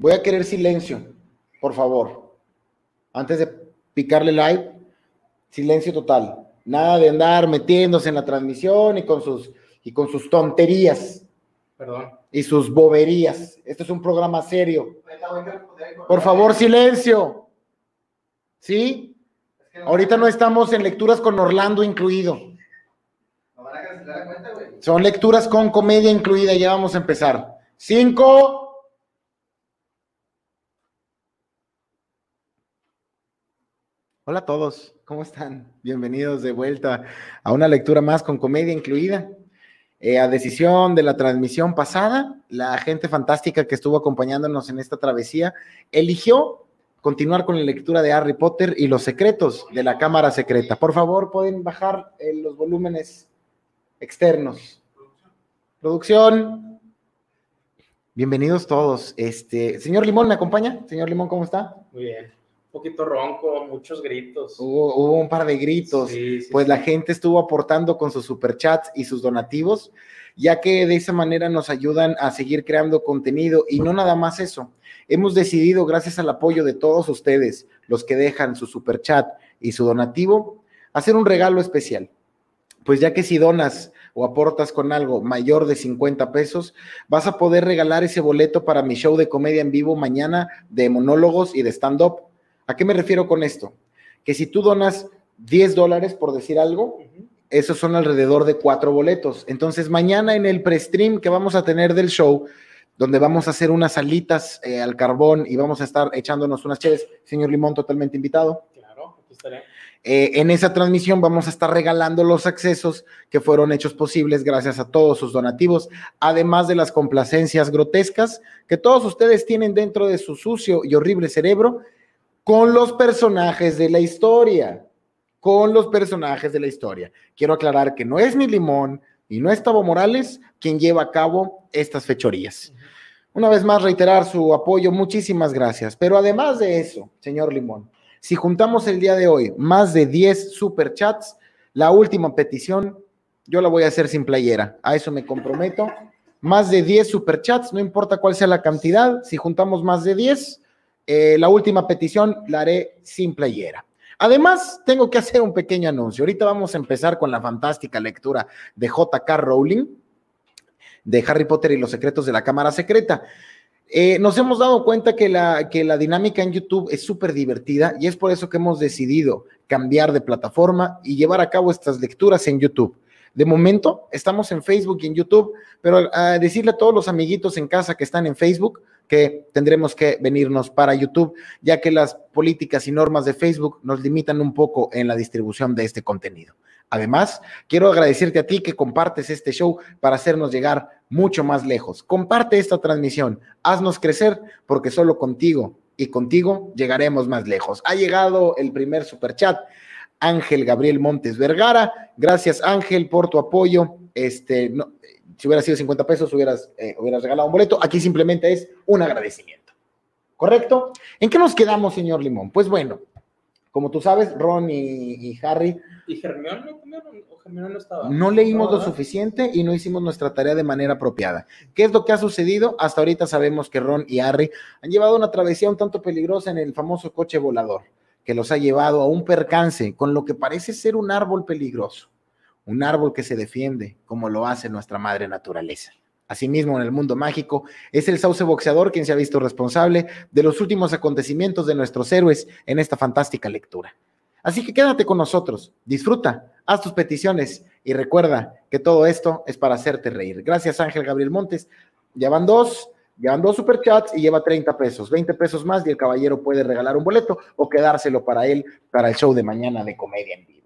Voy a querer silencio, por favor. Antes de picarle live, silencio total. Nada de andar metiéndose en la transmisión y con sus, y con sus tonterías. Perdón. Y sus boberías. Este es un programa serio. Por favor, silencio. ¿Sí? Ahorita no estamos en lecturas con Orlando incluido. Son lecturas con comedia incluida. Ya vamos a empezar. Cinco. Hola a todos, ¿cómo están? Bienvenidos de vuelta a una lectura más con comedia incluida. Eh, a decisión de la transmisión pasada, la gente fantástica que estuvo acompañándonos en esta travesía eligió continuar con la lectura de Harry Potter y los secretos de la Cámara Secreta. Por favor, pueden bajar eh, los volúmenes externos. Producción. Bienvenidos todos. Este, señor Limón, ¿me acompaña? Señor Limón, ¿cómo está? Muy bien. Poquito ronco, muchos gritos. Hubo, hubo un par de gritos. Sí, sí, pues sí. la gente estuvo aportando con sus superchats y sus donativos, ya que de esa manera nos ayudan a seguir creando contenido y no nada más eso. Hemos decidido, gracias al apoyo de todos ustedes, los que dejan su superchat y su donativo, hacer un regalo especial. Pues ya que si donas o aportas con algo mayor de 50 pesos, vas a poder regalar ese boleto para mi show de comedia en vivo mañana de monólogos y de stand-up. ¿A qué me refiero con esto? Que si tú donas 10 dólares, por decir algo, esos son alrededor de cuatro boletos. Entonces, mañana en el pre-stream que vamos a tener del show, donde vamos a hacer unas alitas eh, al carbón y vamos a estar echándonos unas chéves, señor Limón, totalmente invitado. Claro, aquí estaré. Eh, en esa transmisión vamos a estar regalando los accesos que fueron hechos posibles gracias a todos sus donativos, además de las complacencias grotescas que todos ustedes tienen dentro de su sucio y horrible cerebro con los personajes de la historia, con los personajes de la historia. Quiero aclarar que no es ni Limón y no es Tavo Morales quien lleva a cabo estas fechorías. Una vez más, reiterar su apoyo, muchísimas gracias. Pero además de eso, señor Limón, si juntamos el día de hoy más de 10 superchats, la última petición, yo la voy a hacer sin playera. A eso me comprometo. Más de 10 superchats, no importa cuál sea la cantidad, si juntamos más de 10, eh, la última petición la haré sin playera. Además, tengo que hacer un pequeño anuncio. Ahorita vamos a empezar con la fantástica lectura de J.K. Rowling, de Harry Potter y los secretos de la Cámara Secreta. Eh, nos hemos dado cuenta que la, que la dinámica en YouTube es súper divertida y es por eso que hemos decidido cambiar de plataforma y llevar a cabo estas lecturas en YouTube. De momento estamos en Facebook y en YouTube, pero a decirle a todos los amiguitos en casa que están en Facebook que tendremos que venirnos para YouTube, ya que las políticas y normas de Facebook nos limitan un poco en la distribución de este contenido. Además, quiero agradecerte a ti que compartes este show para hacernos llegar mucho más lejos. Comparte esta transmisión, haznos crecer, porque solo contigo y contigo llegaremos más lejos. Ha llegado el primer superchat. Ángel Gabriel Montes Vergara. Gracias, Ángel, por tu apoyo. Este, no, si hubiera sido 50 pesos, hubieras, eh, hubieras regalado un boleto. Aquí simplemente es un agradecimiento. ¿Correcto? ¿En qué nos quedamos, señor Limón? Pues bueno, como tú sabes, Ron y, y Harry ¿Y Germión no comieron? ¿O Germión no estaba? no leímos lo suficiente y no hicimos nuestra tarea de manera apropiada. ¿Qué es lo que ha sucedido? Hasta ahorita sabemos que Ron y Harry han llevado una travesía un tanto peligrosa en el famoso coche volador, que los ha llevado a un percance con lo que parece ser un árbol peligroso, un árbol que se defiende como lo hace nuestra madre naturaleza. Asimismo, en el mundo mágico, es el sauce boxeador quien se ha visto responsable de los últimos acontecimientos de nuestros héroes en esta fantástica lectura. Así que quédate con nosotros, disfruta, haz tus peticiones y recuerda que todo esto es para hacerte reír. Gracias Ángel Gabriel Montes. Llevan dos, llevan dos superchats y lleva 30 pesos, 20 pesos más y el caballero puede regalar un boleto o quedárselo para él para el show de mañana de comedia en vivo.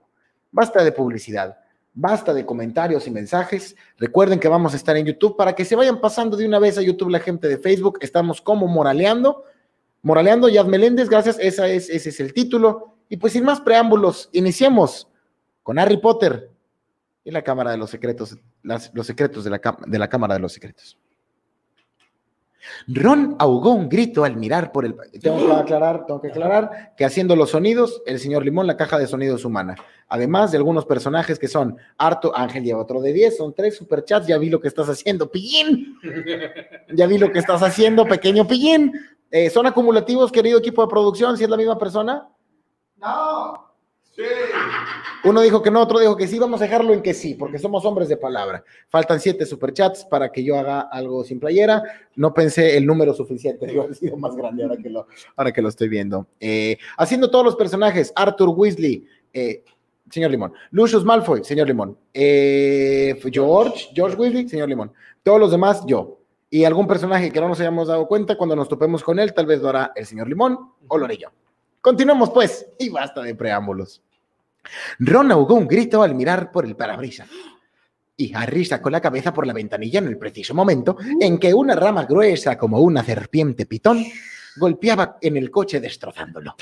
Basta de publicidad, basta de comentarios y mensajes. Recuerden que vamos a estar en YouTube para que se vayan pasando de una vez a YouTube la gente de Facebook. Estamos como Moraleando. Moraleando Yad Meléndez, gracias, esa es, ese es el título. Y pues sin más preámbulos, iniciemos con Harry Potter y la Cámara de los Secretos, los secretos de la, de la Cámara de los Secretos. Ron ahogó un grito al mirar por el... Tengo que aclarar, tengo que aclarar que haciendo los sonidos, el señor Limón, la caja de sonidos humana. Además de algunos personajes que son Harto, Ángel lleva otro de 10, son tres superchats, ya vi lo que estás haciendo, pillín. Ya vi lo que estás haciendo, pequeño pillín. Eh, ¿Son acumulativos, querido equipo de producción, si es la misma persona? No. Uno dijo que no, otro dijo que sí. Vamos a dejarlo en que sí, porque somos hombres de palabra. Faltan siete superchats para que yo haga algo sin playera. No pensé el número suficiente, iba a haber sido más grande ahora que lo, ahora que lo estoy viendo. Eh, haciendo todos los personajes, Arthur Weasley, eh, señor Limón. Lucius Malfoy, señor Limón. Eh, George, George Weasley, señor Limón. Todos los demás, yo. Y algún personaje que no nos hayamos dado cuenta, cuando nos topemos con él, tal vez lo hará el señor Limón o lo haré yo. Continuemos pues, y basta de preámbulos. Ron ahogó un grito al mirar por el parabrisas. Y Harry sacó la cabeza por la ventanilla en el preciso momento en que una rama gruesa como una serpiente pitón golpeaba en el coche destrozándolo.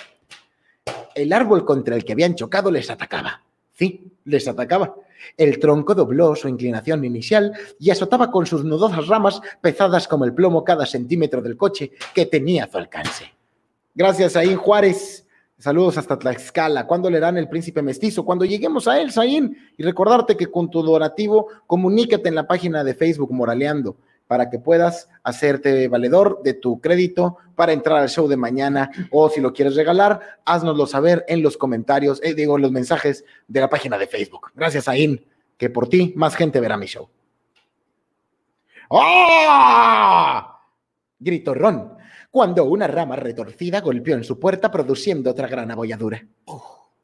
El árbol contra el que habían chocado les atacaba. Sí, les atacaba. El tronco dobló su inclinación inicial y azotaba con sus nudosas ramas pesadas como el plomo cada centímetro del coche que tenía a su alcance. Gracias, Saín Juárez. Saludos hasta Tlaxcala. ¿Cuándo le dan el príncipe mestizo? Cuando lleguemos a él, Saín. Y recordarte que con tu donativo, comunícate en la página de Facebook Moraleando para que puedas hacerte valedor de tu crédito para entrar al show de mañana o si lo quieres regalar, haznoslo saber en los comentarios, eh, digo, en los mensajes de la página de Facebook. Gracias, Ain, que por ti más gente verá mi show. ¡Oh! Gritó Ron cuando una rama retorcida golpeó en su puerta produciendo otra gran abolladura.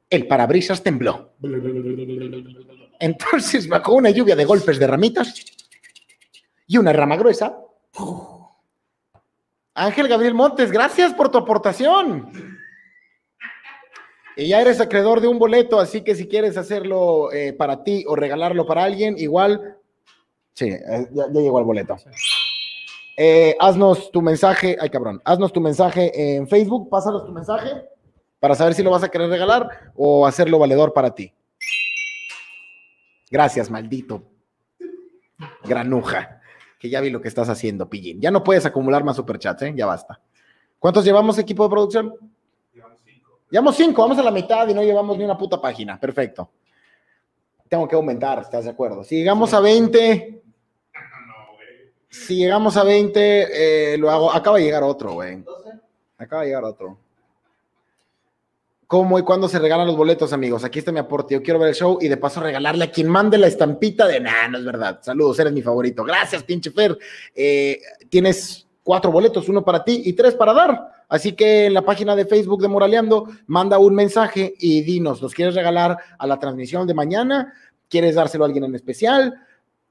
El parabrisas tembló. Entonces bajó una lluvia de golpes de ramitas y una rama gruesa. Ángel Gabriel Montes, gracias por tu aportación. Y ya eres acreedor de un boleto, así que si quieres hacerlo eh, para ti o regalarlo para alguien, igual, sí, eh, ya, ya llegó el boleto. Eh, haznos tu mensaje, ay cabrón, haznos tu mensaje en Facebook, pásanos tu mensaje para saber si lo vas a querer regalar o hacerlo valedor para ti. Gracias, maldito. Granuja que ya vi lo que estás haciendo, Pillín. Ya no puedes acumular más superchats, ¿eh? Ya basta. ¿Cuántos llevamos equipo de producción? Llevamos cinco. Llevamos cinco, vamos a la mitad y no llevamos ni una puta página. Perfecto. Tengo que aumentar, ¿estás de acuerdo? Si llegamos a 20, No, güey. Si llegamos a 20, eh, lo hago. Acaba de llegar otro, güey. Acaba de llegar otro. ¿Cómo y cuándo se regalan los boletos, amigos? Aquí está mi aporte. Yo quiero ver el show y de paso regalarle a quien mande la estampita de nah, no es verdad. Saludos, eres mi favorito. Gracias, pinche Fer. Eh, tienes cuatro boletos, uno para ti y tres para dar. Así que en la página de Facebook de Moraleando, manda un mensaje y dinos, ¿los quieres regalar a la transmisión de mañana? ¿Quieres dárselo a alguien en especial?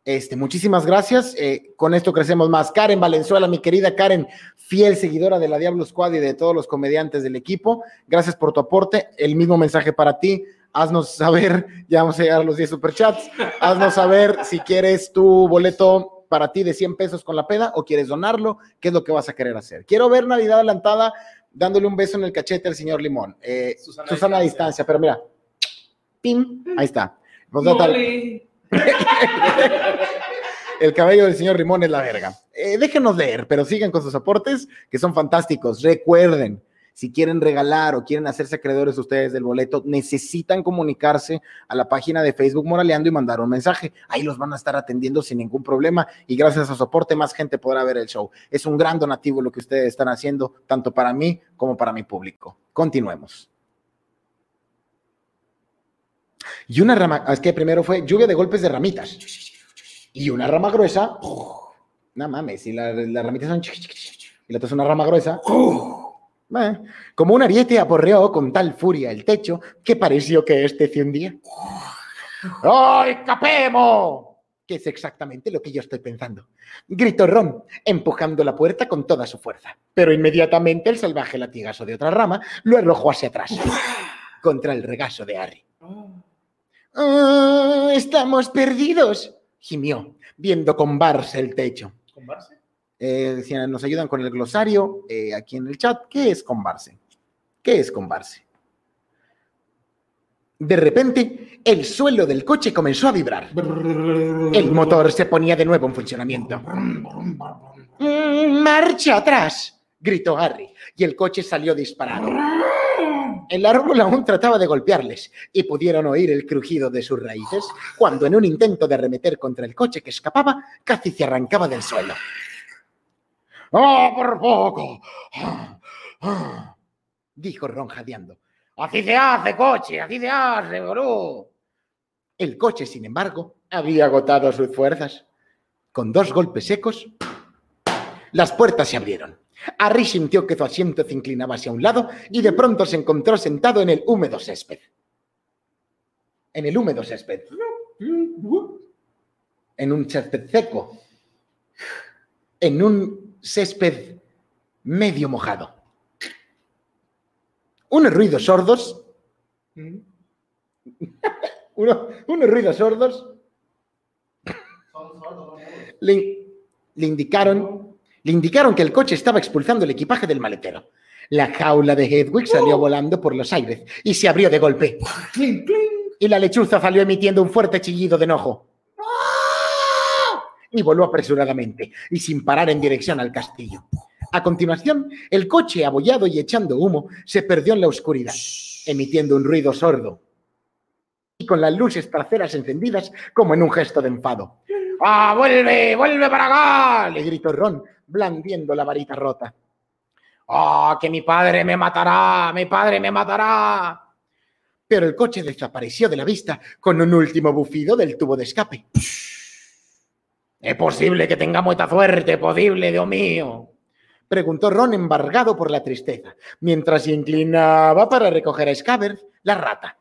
Este, muchísimas gracias. Eh, con esto crecemos más. Karen Valenzuela, mi querida Karen, fiel seguidora de la Diablo Squad y de todos los comediantes del equipo. Gracias por tu aporte. El mismo mensaje para ti. Haznos saber, ya vamos a llegar a los 10 superchats. Haznos saber si quieres tu boleto para ti de 100 pesos con la peda o quieres donarlo. ¿Qué es lo que vas a querer hacer? Quiero ver Navidad adelantada dándole un beso en el cachete al señor Limón. Eh, Susana Susana, a Distancia. distancia, pero mira. Pim, ahí está. Mole. el cabello del señor Rimón es la verga. Eh, déjenos leer, pero sigan con sus aportes, que son fantásticos. Recuerden, si quieren regalar o quieren hacerse acreedores ustedes del boleto, necesitan comunicarse a la página de Facebook Moraleando y mandar un mensaje. Ahí los van a estar atendiendo sin ningún problema y gracias a su aporte más gente podrá ver el show. Es un gran donativo lo que ustedes están haciendo, tanto para mí como para mi público. Continuemos. Y una rama, es que primero fue lluvia de golpes de ramitas. Y una rama gruesa, no mames, y la- las ramitas son y la otra es una rama gruesa, eh, como un ariete aporreó con tal furia el techo que pareció que este hundía. ¡Ay, capemo! Que es exactamente lo que yo estoy pensando. Gritó Ron, empujando la puerta con toda su fuerza. Pero inmediatamente el salvaje latigazo de otra rama lo arrojó hacia atrás, contra el regazo de Harry. "Ah, estamos perdidos, gimió, viendo combarse el techo. ¿Con Barce? Eh, si nos ayudan con el glosario eh, aquí en el chat, ¿qué es combarse? ¿Qué es combarse? De repente, el suelo del coche comenzó a vibrar. El motor se ponía de nuevo en funcionamiento. "Mm, ¡Marcha atrás! gritó Harry, y el coche salió disparado. El árbol aún trataba de golpearles y pudieron oír el crujido de sus raíces cuando en un intento de arremeter contra el coche que escapaba, casi se arrancaba del suelo. ¡Oh, por poco! "Ah", dijo Ron jadeando. Así se hace, coche, así se hace, bro. El coche, sin embargo, había agotado sus fuerzas. Con dos golpes secos, las puertas se abrieron. Harry sintió que su asiento se inclinaba hacia un lado y de pronto se encontró sentado en el húmedo césped. En el húmedo césped. En un césped seco. En un césped medio mojado. Unos ruidos sordos. Uno- unos ruidos sordos le, le indicaron, le indicaron que el coche estaba expulsando el equipaje del maletero. La jaula de Hedwig salió volando por los aires y se abrió de golpe. Y la lechuza salió emitiendo un fuerte chillido de enojo. Y voló apresuradamente y sin parar en dirección al castillo. A continuación, el coche, abollado y echando humo, se perdió en la oscuridad, emitiendo un ruido sordo y con las luces traseras encendidas como en un gesto de enfado. ¡Ah, vuelve! ¡Vuelve para acá! le gritó Ron, blandiendo la varita rota. ¡Ah, que mi padre me matará! ¡Mi padre me matará! Pero el coche desapareció de la vista con un último bufido del tubo de escape. ¿Es posible que tenga mucha suerte? ¿Posible, Dios mío? Preguntó Ron embargado por la tristeza, mientras se inclinaba para recoger a Scabbers, la rata.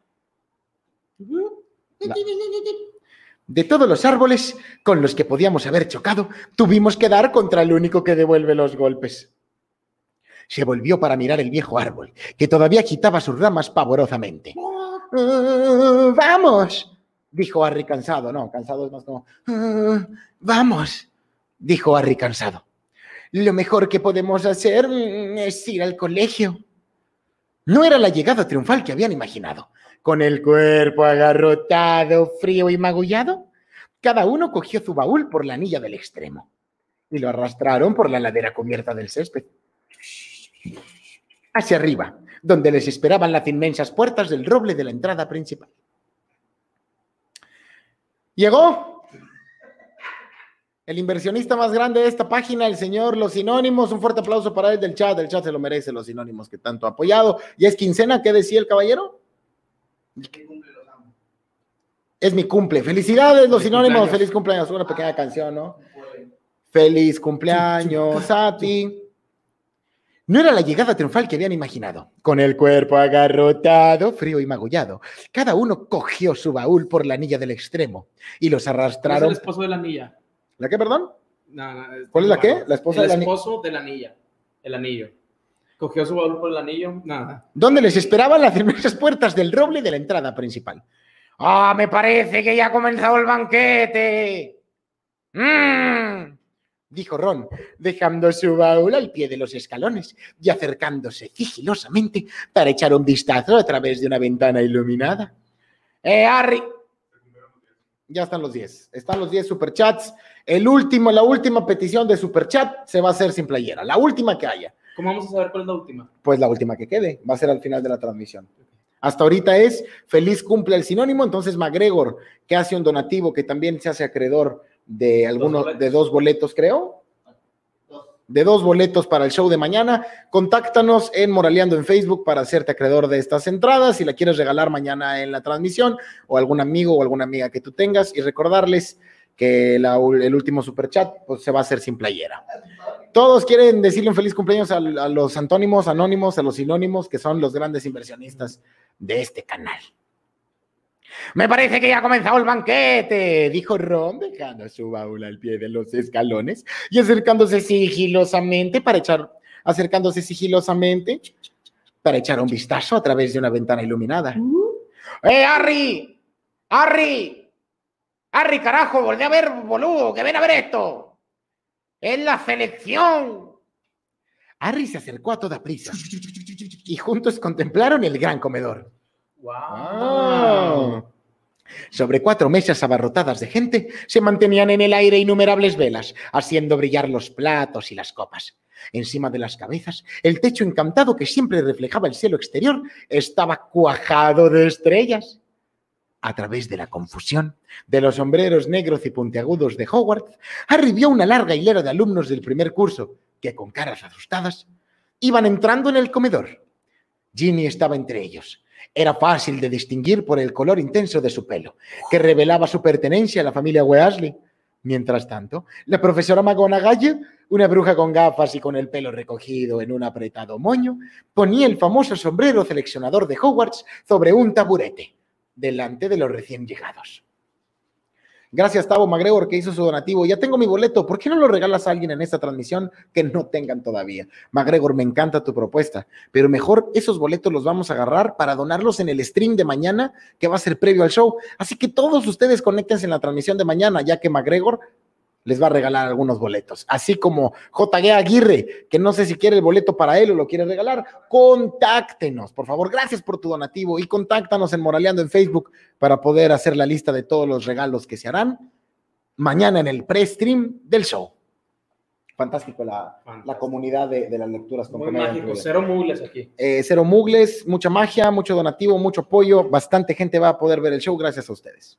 De todos los árboles con los que podíamos haber chocado, tuvimos que dar contra el único que devuelve los golpes. Se volvió para mirar el viejo árbol, que todavía agitaba sus ramas pavorosamente. "Ah, ¡Vamos! dijo Harry cansado. No, cansado es más como... "Ah, ¡Vamos! dijo Harry cansado. Lo mejor que podemos hacer es ir al colegio. No era la llegada triunfal que habían imaginado. Con el cuerpo agarrotado, frío y magullado, cada uno cogió su baúl por la anilla del extremo y lo arrastraron por la ladera cubierta del césped. Hacia arriba, donde les esperaban las inmensas puertas del roble de la entrada principal. Llegó el inversionista más grande de esta página, el señor Los Sinónimos. Un fuerte aplauso para él del chat. El chat se lo merece, Los Sinónimos, que tanto ha apoyado. ¿Y es quincena? ¿Qué decía el caballero? Es mi cumple. Felicidades, Los Sinónimos. cumpleaños. Feliz cumpleaños. Una pequeña canción, ¿no? Feliz cumpleaños a ti. No era la llegada triunfal que habían imaginado. Con el cuerpo agarrotado, frío y magullado, cada uno cogió su baúl por la anilla del extremo y los ¿Cuál es el arrastraron. esposo de la anilla? ¿La qué, perdón? No, no, ¿Cuál es la qué? La esposa el de la ni- esposo de la anilla. El anillo. Cogió su baúl por el anillo. Nada. donde les esperaban las inmensas puertas del roble de la entrada principal. ¡Ah, me parece que ya ha comenzado el banquete! ¡Mmm! dijo Ron, dejando su baúl al pie de los escalones y acercándose sigilosamente para echar un vistazo a través de una ventana iluminada. ¡Eh, Harry! Ya están los 10. Están los 10 superchats. El último, la última petición de superchat se va a hacer sin playera. La última que haya ¿Cómo vamos a saber cuál es la última? pues la última que quede, va a ser al final de la transmisión. Hasta ahorita es feliz cumple el sinónimo, entonces MacGregor, que hace un donativo que también se hace acreedor de algunos boletos. de dos boletos, creo. De dos boletos para el show de mañana. Contáctanos en Moraleando en Facebook para hacerte acreedor de estas entradas si la quieres regalar mañana en la transmisión o algún amigo o alguna amiga que tú tengas y recordarles que la- el último superchat pues, se va a hacer sin playera. Todos quieren decirle un feliz cumpleaños a, a los antónimos, anónimos, a los sinónimos, que son los grandes inversionistas de este canal. Me parece que ya ha comenzado el banquete, dijo Ron, dejando su baúl al pie de los escalones y acercándose sigilosamente para echar, acercándose sigilosamente para echar un vistazo a través de una ventana iluminada. ¡Eh, Harry! ¡Harry! ¡Harry, carajo! ¡Volvé a ver, boludo! ¡Que ven a ver esto! ¡Es la selección! Harry se acercó a toda prisa y juntos contemplaron el gran comedor. ¡Wow! Sobre cuatro mesas abarrotadas de gente se mantenían en el aire innumerables velas, haciendo brillar los platos y las copas. Encima de las cabezas, el techo encantado que siempre reflejaba el cielo exterior estaba cuajado de estrellas. A través de la confusión de los sombreros negros y puntiagudos de Hogwarts, Harry una larga hilera de alumnos del primer curso que, con caras asustadas, Iban entrando en el comedor. Ginny estaba entre ellos. Era fácil de distinguir por el color intenso de su pelo, que revelaba su pertenencia a la familia Weasley. Mientras tanto, la profesora McGonagall, una bruja con gafas y con el pelo recogido en un apretado moño, ponía el famoso sombrero seleccionador de Hogwarts sobre un taburete, delante de los recién llegados. Gracias, Tavo McGregor, que hizo su donativo. Ya tengo mi boleto. ¿Por qué no lo regalas a alguien en esta transmisión que no tengan todavía? McGregor, me encanta tu propuesta, pero mejor esos boletos los vamos a agarrar para donarlos en el stream de mañana, que va a ser previo al show. Así que todos ustedes conéctense en la transmisión de mañana, ya que McGregor les va a regalar algunos boletos. Así como JG Aguirre, que no sé si quiere el boleto para él o lo quiere regalar, contáctenos, por favor. Gracias por tu donativo y contáctanos en Moraleando en Facebook para poder hacer la lista de todos los regalos que se harán mañana en el pre-stream del show. Fantástico la, Fantástico. la comunidad de, de las lecturas. con Muy mágico, cero mugles aquí. Eh, cero mugles, mucha magia, mucho donativo, mucho apoyo. Bastante gente va a poder ver el show gracias a ustedes.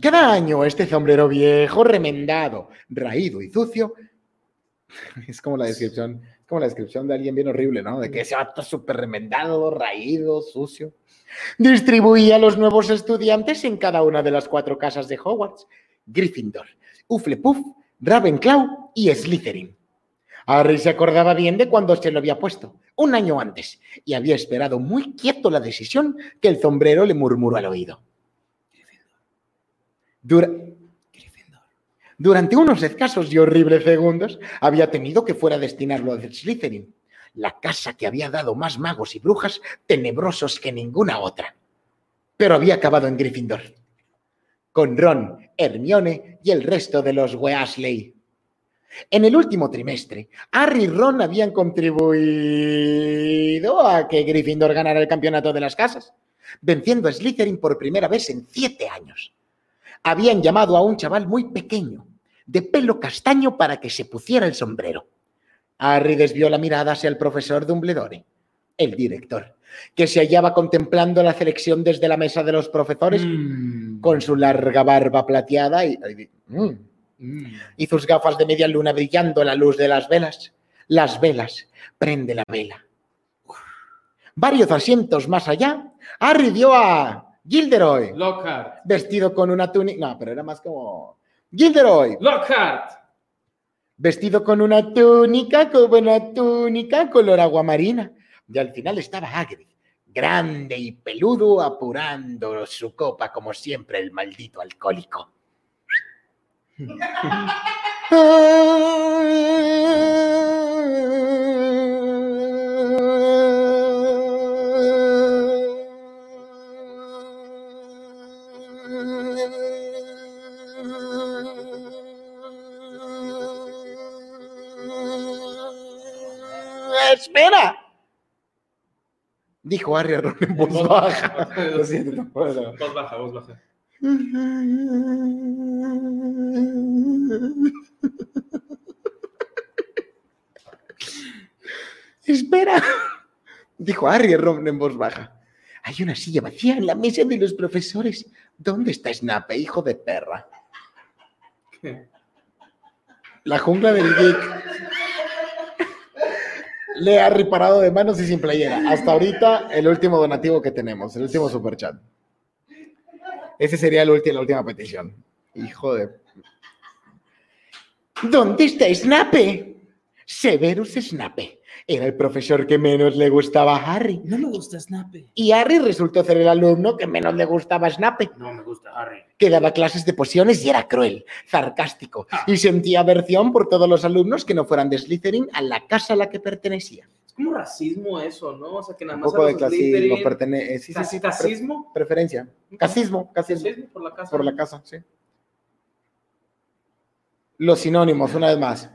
Cada año este sombrero viejo, remendado, raído y sucio. Es como la descripción, es como la descripción de alguien bien horrible, ¿no? De que ese vato súper remendado, raído, sucio. Distribuía a los nuevos estudiantes en cada una de las cuatro casas de Hogwarts. Gryffindor, Hufflepuff, Ravenclaw y Slytherin. Harry se acordaba bien de cuando se lo había puesto, un año antes, y había esperado muy quieto la decisión que el sombrero le murmuró al oído. Dura- Durante unos escasos y horribles segundos, había temido que fuera destinarlo a Slytherin, la casa que había dado más magos y brujas tenebrosos que ninguna otra. Pero había acabado en Gryffindor, con Ron, Hermione y el resto de los Weasley. En el último trimestre, Harry y Ron habían contribuido a que Gryffindor ganara el campeonato de las casas, venciendo a Slytherin por primera vez en siete años. Habían llamado a un chaval muy pequeño, de pelo castaño, para que se pusiera el sombrero. Harry desvió la mirada hacia el profesor Dumbledore, el director, que se hallaba contemplando la selección desde la mesa de los profesores Mm. con su larga barba plateada y, mm, Mm. y sus gafas de media luna brillando a la luz de las velas. Las velas, prende la vela. Varios asientos más allá, Harry vio a Gilderoy, Lockhart. vestido con una túnica. No, pero era más como. Gilderoy, Lockhart. vestido con una túnica, como una túnica color aguamarina. Y al final estaba Hagrid, grande y peludo, apurando su copa como siempre el maldito alcohólico. ¡Espera! Dijo Harry a Ron en voz baja. Lo siento, no puedo. Voz baja, voz baja. Espera, dijo Harry Ron en voz baja. Hay una silla vacía en la mesa de los profesores. ¿Dónde está Snape, hijo de perra? ¿Qué? La jungla del geek. Le ha reparado de manos y sin playera. Hasta ahorita, el último donativo que tenemos, el último superchat. Ese sería el ulti- la última petición. Hijo de. ¿Dónde está Snape? Severus Snape. Era el profesor que menos le gustaba a Harry. No me gusta Snape. Y Harry resultó ser el alumno que menos le gustaba a Snape, No me gusta Harry. que daba clases de pociones y era cruel, sarcástico, Ah. y sentía aversión por todos los alumnos que no fueran de Slytherin a la casa a la que pertenecía. Es como racismo eso, ¿no? O sea, que nada Un más poco a de los clasismo, Slytherin- pertene- eh, sí, sí, Cas- sí, pre- ¿Casismo? preferencia. Casismo, casismo, Casismo por la casa. por la casa, sí. Los sinónimos, una vez más.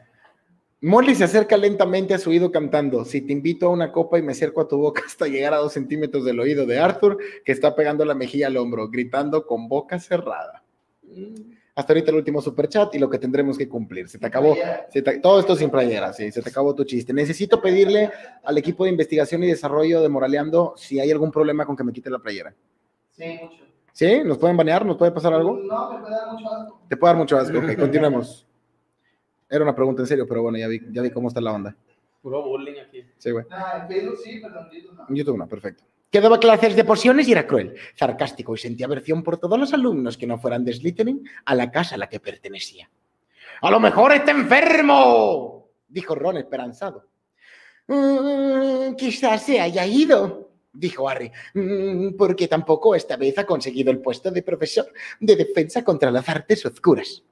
Molly se acerca lentamente a su oído cantando. Si te invito a una copa y me acerco a tu boca hasta llegar a dos centímetros del oído de Arthur, que está pegando la mejilla al hombro, gritando con boca cerrada. Mm. Hasta ahorita el último superchat y lo que tendremos que cumplir. Se te acabó. se te- todo esto sin playera, sí, se te acabó tu chiste. Necesito pedirle al equipo de investigación y desarrollo de Moraleando si hay algún problema con que me quite la playera. Sí, mucho. ¿Sí? ¿Nos pueden banear? ¿Nos puede pasar algo? No, me puede dar mucho asco. Te puede dar mucho asco. Ok, continuemos. Era una pregunta en serio, pero bueno, ya vi, ya vi cómo está la onda. Puro bullying aquí. Sí, güey. Ah, en Facebook sí, pero en YouTube no. En YouTube no, perfecto. Que daba clases de pociones y era cruel, sarcástico y sentía aversión por todos los alumnos que no fueran de Slytherin a la casa a la que pertenecía. ¡A lo mejor está enfermo! dijo Ron esperanzado. "Mm, quizás se haya ido, dijo Harry, "Mm, porque tampoco esta vez ha conseguido el puesto de profesor de defensa contra las artes oscuras.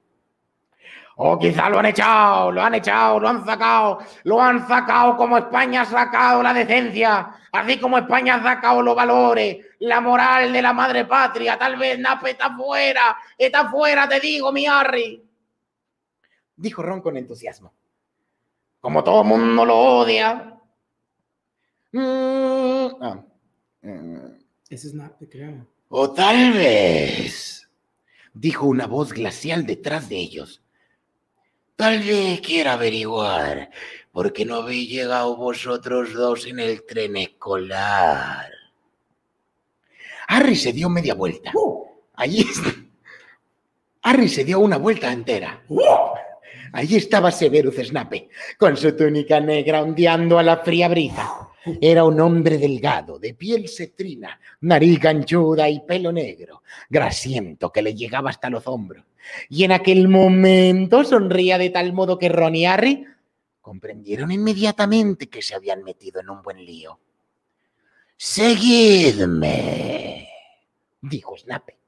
O quizá lo han echado, lo han echado, lo han sacado, lo han sacado como España ha sacado la decencia, así como España ha sacado los valores, la moral de la madre patria. Tal vez Nape está fuera, está fuera, te digo, mi Harry. Dijo Ron con entusiasmo. Como todo el mundo lo odia. Mm, ah, eh, Ese es Nape, creo. o tal vez, dijo una voz glacial detrás de ellos. Tal vez quiera averiguar por qué no habéis llegado vosotros dos en el tren escolar. Harry se dio media vuelta. Allí está. Harry se dio una vuelta entera. Allí estaba Severus Snape, con su túnica negra ondeando a la fría brisa. Era un hombre delgado, de piel cetrina, nariz ganchuda y pelo negro, grasiento que le llegaba hasta los hombros. Y en aquel momento sonría de tal modo que Ron y Harry comprendieron inmediatamente que se habían metido en un buen lío. Seguidme, dijo Snape.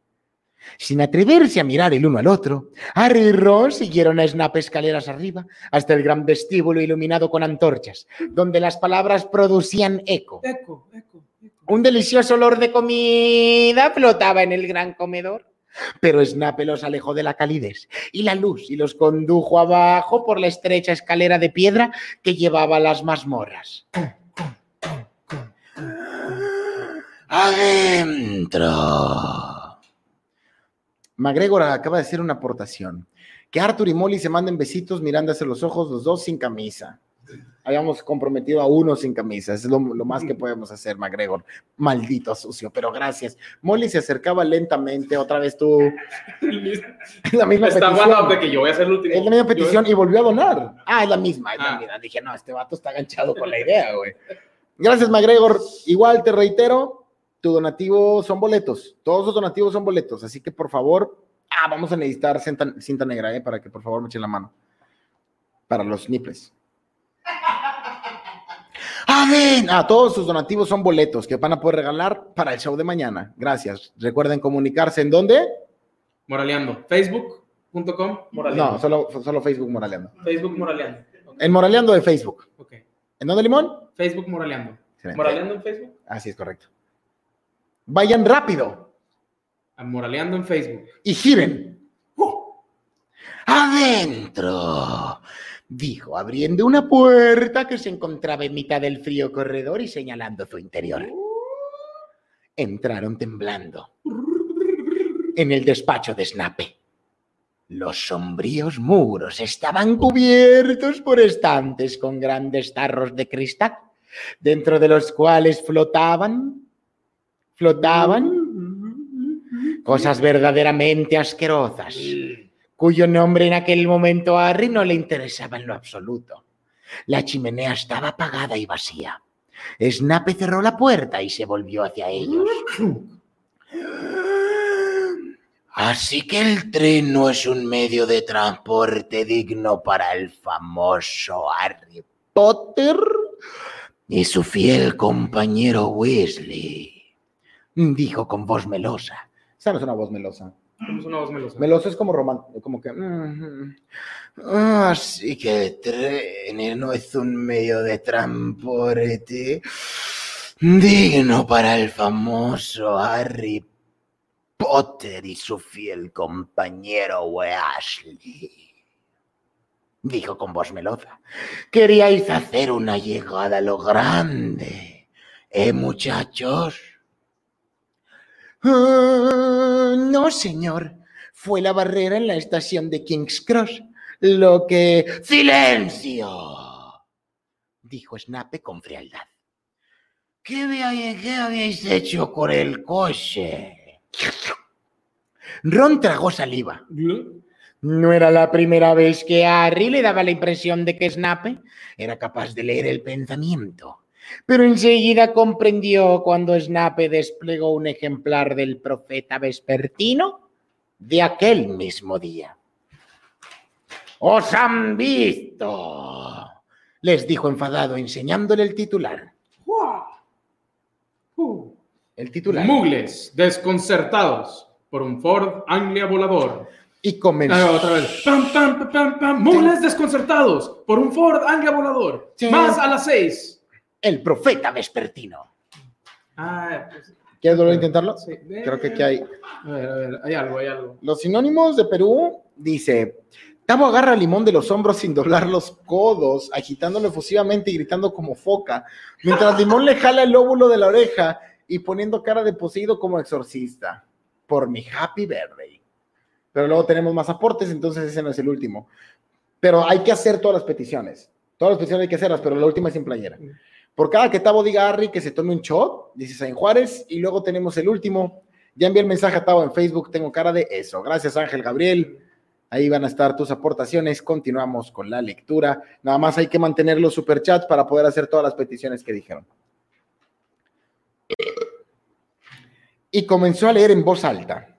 Sin atreverse a mirar el uno al otro, Harry y Ron siguieron a Snape escaleras arriba hasta el gran vestíbulo iluminado con antorchas, donde las palabras producían eco. Eco, eco, eco. Un delicioso olor de comida flotaba en el gran comedor. Pero Snape los alejó de la calidez y la luz y los condujo abajo por la estrecha escalera de piedra que llevaba a las mazmorras. Adentro. McGregor acaba de hacer una aportación. Que Arthur y Molly se manden besitos mirándose los ojos, los dos sin camisa. Habíamos comprometido a uno sin camisa. Es lo, lo más que podemos hacer, McGregor. Maldito sucio, pero gracias. Molly se acercaba lentamente, otra vez tú. La misma Está petición. que yo voy a hacer el último. Es la misma Yo- petición y volvió a donar. Ah, es la misma, es la Ah. misma. Dije, no, este vato está enganchado con la idea, güey. Gracias, McGregor. Igual te reitero, tu donativo son boletos. Todos los donativos son boletos. Así que, por favor, ah, vamos a necesitar cinta, cinta negra, ¿eh? Para que, por favor, me echen la mano. Para los nipples. Amén. Ah, todos sus donativos son boletos que van a poder regalar para el show de mañana. Gracias. Recuerden comunicarse en dónde. Moraleando. Facebook.com Moraleando. No, solo, solo Facebook Moraleando. Facebook Moraleando. Ok. En Moraleando de Facebook. ok. ¿En dónde, Limón? Facebook Moraleando. Excelente. Moraleando en Facebook. Así es correcto. Vayan rápido A Moraleando en Facebook. y giren. Adentro, dijo, abriendo una puerta que se encontraba en mitad del frío corredor y señalando su interior. Entraron temblando en el despacho de Snape. Los sombríos muros estaban cubiertos por estantes con grandes tarros de cristal, dentro de los cuales flotaban, flotaban cosas verdaderamente asquerosas, cuyo nombre en aquel momento a Harry no le interesaba en lo absoluto. La chimenea estaba apagada y vacía. Snape cerró la puerta y se volvió hacia ellos. Así que el tren no es un medio de transporte digno para el famoso Harry Potter y su fiel compañero Weasley, dijo con voz melosa. Esa no es una voz melosa. Es una voz melosa. Meloso es como romántico, como que... Así que el tren no es un medio de transporte digno para el famoso Harry Potter y su fiel compañero Weasley. Dijo con voz melosa. Queríais hacer una llegada a lo grande, ¿eh, muchachos? "Ah, no, señor. Fue la barrera en la estación de King's Cross. Lo que... ¡Silencio! Dijo Snape con frialdad. ¿Qué, había- qué habéis hecho con el coche? Ron tragó saliva. No era la primera vez que a Harry le daba la impresión de que Snape era capaz de leer el pensamiento. Pero enseguida comprendió cuando Snape desplegó un ejemplar del profeta vespertino de aquel mismo día. ¡Os han visto! les dijo enfadado, enseñándole el titular. El titular. Mugles desconcertados por un Ford Anglia volador. Y comenzó. Ah, otra vez. Pam, pam, pam, pam. Mugles desconcertados por un Ford Anglia volador. Más a las seis. El profeta vespertino. Ah, pues, ¿Quieres volver a intentarlo? sí. Creo que aquí hay. A ver, a ver, hay algo, hay algo. Los sinónimos de Perú dice: Tavo agarra a Limón de los hombros sin doblar los codos, agitándolo efusivamente y gritando como foca, mientras Limón le jala el lóbulo de la oreja y poniendo cara de poseído como exorcista. Por mi happy birthday. Pero luego tenemos más aportes, entonces ese no es el último. Pero hay que hacer todas las peticiones. Todas las peticiones hay que hacerlas, pero la última es sin playera. Por cada que Tavo diga Harry que se tome un shot, dice San Juárez, y luego tenemos el último. Ya envié el mensaje a Tavo en Facebook, tengo cara de eso. Gracias Ángel Gabriel. Ahí van a estar tus aportaciones. Continuamos con la lectura. Nada más hay que mantener los superchats para poder hacer todas las peticiones que dijeron. Y comenzó a leer en voz alta.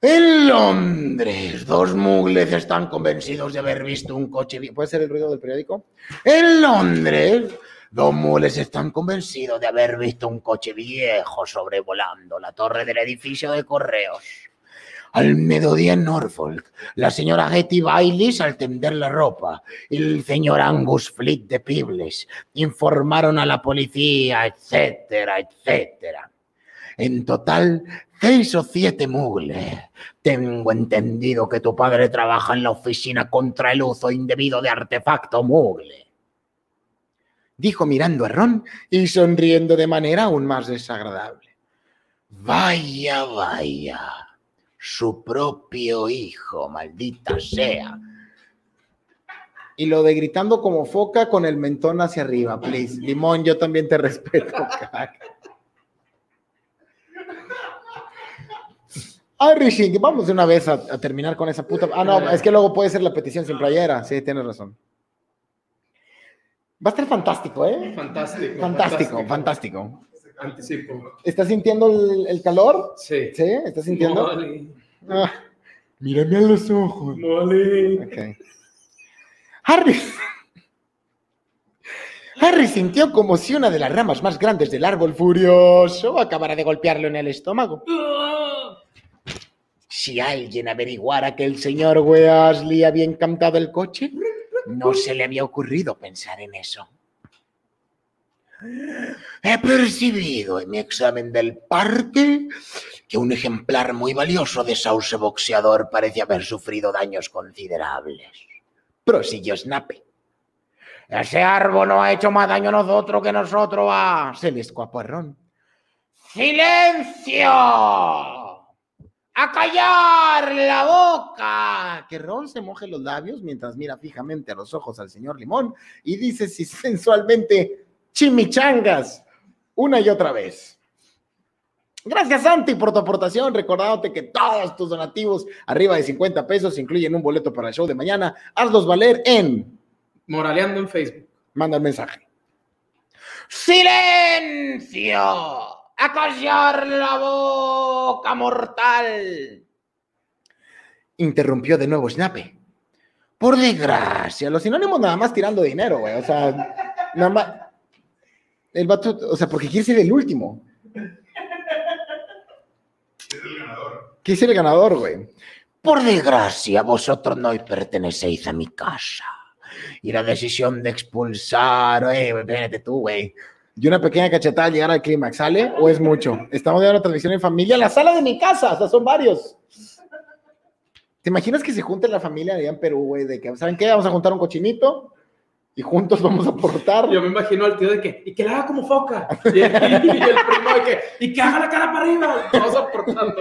En Londres, dos mugles están convencidos de haber visto un coche. ¿Puede ser el ruido del periódico? En Londres, dos mugles están convencidos de haber visto un coche viejo sobrevolando la torre del edificio de correos. Al mediodía en Norfolk, la señora Hetty Baylis al tender la ropa y el señor Angus Fleet de Pibles informaron a la policía, etcétera, etcétera. En total, seis o siete mugles. Tengo entendido que tu padre trabaja en la oficina contra el uso indebido de artefacto mugle. Dijo mirando a Ron y sonriendo de manera aún más desagradable. Vaya, vaya. Su propio hijo, maldita sea. Y lo de gritando como foca con el mentón hacia arriba, please. Limón, yo también te respeto. caca. Ay, Rishi, vamos de una vez a, a terminar con esa puta. Ah, no, es que luego puede ser la petición sin playera. Sí, tienes razón. Va a estar fantástico, ¿eh? Fantástico. Fantástico, fantástico. Anticipo. ¿Estás sintiendo el, el calor? Sí. ¿Sí? ¿Estás sintiendo? Mole. Ah, mírame a los ojos. Mole. Ok. Harry. Harry sintió como si una de las ramas más grandes del árbol furioso acabara de golpearlo en el estómago. Si alguien averiguara que el señor Weasley había encantado el coche, no se le había ocurrido pensar en eso. He percibido en mi examen del parque que un ejemplar muy valioso de sauce boxeador parece haber sufrido daños considerables. Prosiguió Snape. Ese árbol no ha hecho más daño a nosotros que nosotros a... Se le a. ¡Silencio! ¡A callar la boca! Que Ron se moje los labios mientras mira fijamente a los ojos al señor Limón y dice si sensualmente chimichangas una y otra vez. Gracias, Santi, por tu aportación. Recordándote que todos tus donativos arriba de 50 pesos incluyen un boleto para el show de mañana. Hazlos valer en. Moraleando en Facebook. Manda el mensaje. ¡Silencio! ¡A callar la boca, mortal! Interrumpió de nuevo Snape. Por desgracia, los sinónimos nada más tirando dinero, güey. O sea, nada más. El vato, o sea, porque quiere ser el último. Es el ganador. ¿Qué es el ganador, güey? Por desgracia, vosotros no pertenecéis a mi casa. Y la decisión de expulsar, eh, espérate tú, güey. Y una pequeña cachetada al llegar al clímax, ¿sale? ¿O es mucho? Estamos de una transmisión en familia en la sala de mi casa, o sea, son varios. ¿Te imaginas que se junte la familia allá en Perú, güey? De que, ¿saben qué? Vamos a juntar un cochinito y juntos vamos a aportar. Yo me imagino al tío de que, y que la haga como foca. Y, y el primo de que, y que haga la cara para arriba. Todos aportando.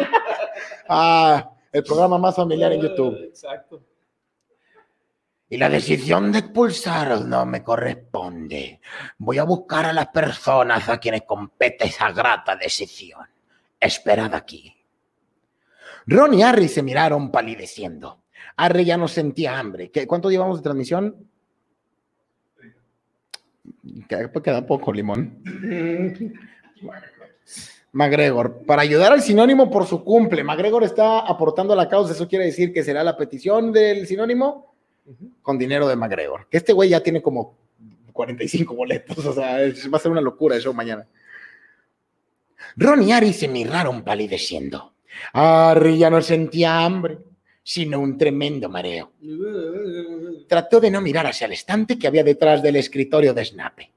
Ah, el programa más familiar en YouTube. Exacto. Y la decisión de expulsaros no me corresponde. Voy a buscar a las personas a quienes compete esa grata decisión. Esperad aquí. Ron y Harry se miraron palideciendo. Harry ya no sentía hambre. ¿Qué- ¿Cuánto llevamos de transmisión? Queda, queda poco, limón. MacGregor, para ayudar al sinónimo por su cumple, MacGregor está aportando a la causa, eso quiere decir que será la petición del sinónimo con dinero de MacGregor. Que este güey ya tiene como 45 boletos, o sea, va a ser una locura el show mañana. Ron y Harry se miraron palideciendo. Harry ya no sentía hambre, sino un tremendo mareo. Trató de no mirar hacia el estante que había detrás del escritorio de Snape,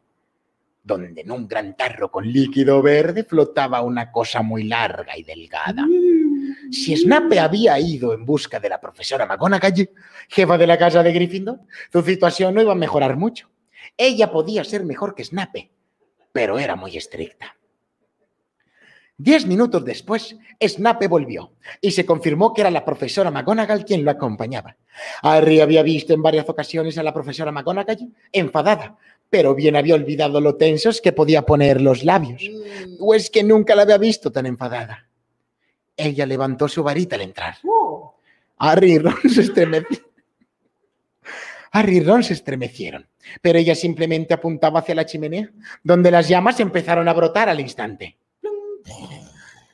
donde en un gran tarro con líquido verde flotaba una cosa muy larga y delgada. Si Snape había ido en busca de la profesora McGonagall, jefa de la casa de Gryffindor, su situación no iba a mejorar mucho. Ella podía ser mejor que Snape, pero era muy estricta. Diez minutos después, Snape volvió y se confirmó que era la profesora McGonagall quien lo acompañaba. Harry había visto en varias ocasiones a la profesora McGonagall enfadada, pero bien había olvidado lo tensos que podía poner los labios. ¿O es que nunca la había visto tan enfadada? Ella levantó su varita al entrar. Harry y Ron se estremecieron. Harry y Ron se estremecieron, pero ella simplemente apuntaba hacia la chimenea, donde las llamas empezaron a brotar al instante.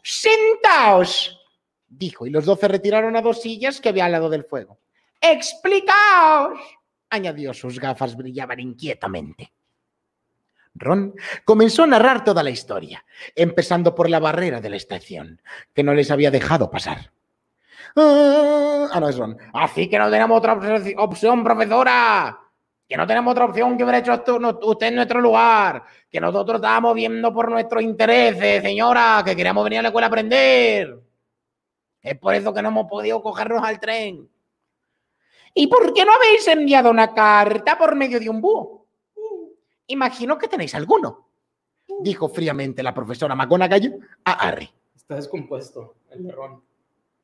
¡Sentaos! dijo, y los doce retiraron a dos sillas que había al lado del fuego. ¡Explicaos! añadió, sus gafas brillaban inquietamente. Ron comenzó a narrar toda la historia, empezando por la barrera de la estación, que no les había dejado pasar. Ah, ah, no es Ron. Así que no tenemos otra opci- opción, profesora. Que no tenemos otra opción que hubiera hecho usted en nuestro lugar. Que nosotros estábamos viendo por nuestros intereses, señora, que queríamos venir a la escuela a aprender. Es por eso que no hemos podido cogernos al tren. ¿Y por qué no habéis enviado una carta por medio de un búho? Imagino que tenéis alguno, dijo fríamente la profesora McGonagall a Harry. Está descompuesto el perrón.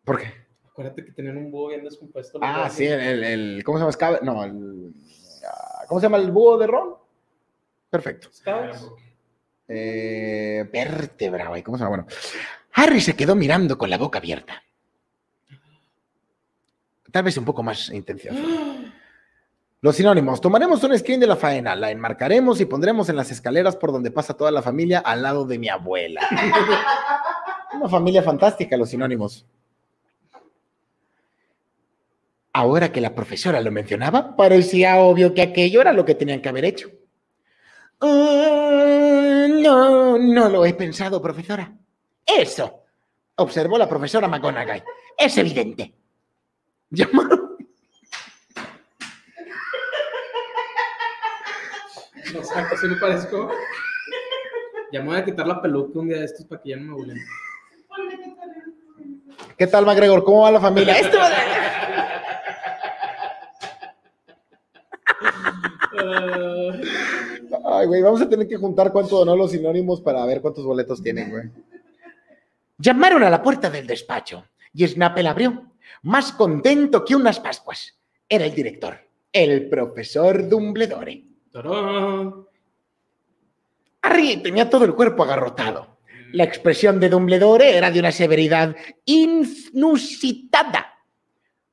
¿Por qué? Acuérdate que tenían un búho bien descompuesto. Ah, sí, el, el- el- ¿cómo se llama? Scav- No, el, ah, ¿cómo se llama el búho de Ron? Perfecto. Eh, vértebra, güey, ¿cómo se llama? Bueno, Harry se quedó mirando con la boca abierta. Tal vez un poco más intencioso. Los sinónimos. Tomaremos un screen de la faena, la enmarcaremos y pondremos en las escaleras por donde pasa toda la familia al lado de mi abuela. Una familia fantástica, los sinónimos. Ahora que la profesora lo mencionaba, parecía obvio que aquello era lo que tenían que haber hecho. "Ah, no, no lo he pensado, profesora. Eso, observó la profesora McGonagall. Es evidente. Llamaron No sé, ¿acaso me parezco? Ya me voy a quitar la peluca un día de estos para que ya no me huelen. ¿Qué tal, MacGregor? ¿Cómo va la familia? Esto Ay, güey, vamos a tener que juntar cuánto donó los sinónimos para ver cuántos boletos tienen, güey. Llamaron a la puerta del despacho y Snape la abrió, más contento que unas pascuas. Era el director, el profesor Dumbledore. ¡Tarán! Harry tenía todo el cuerpo agarrotado. La expresión de Dumbledore era de una severidad inusitada.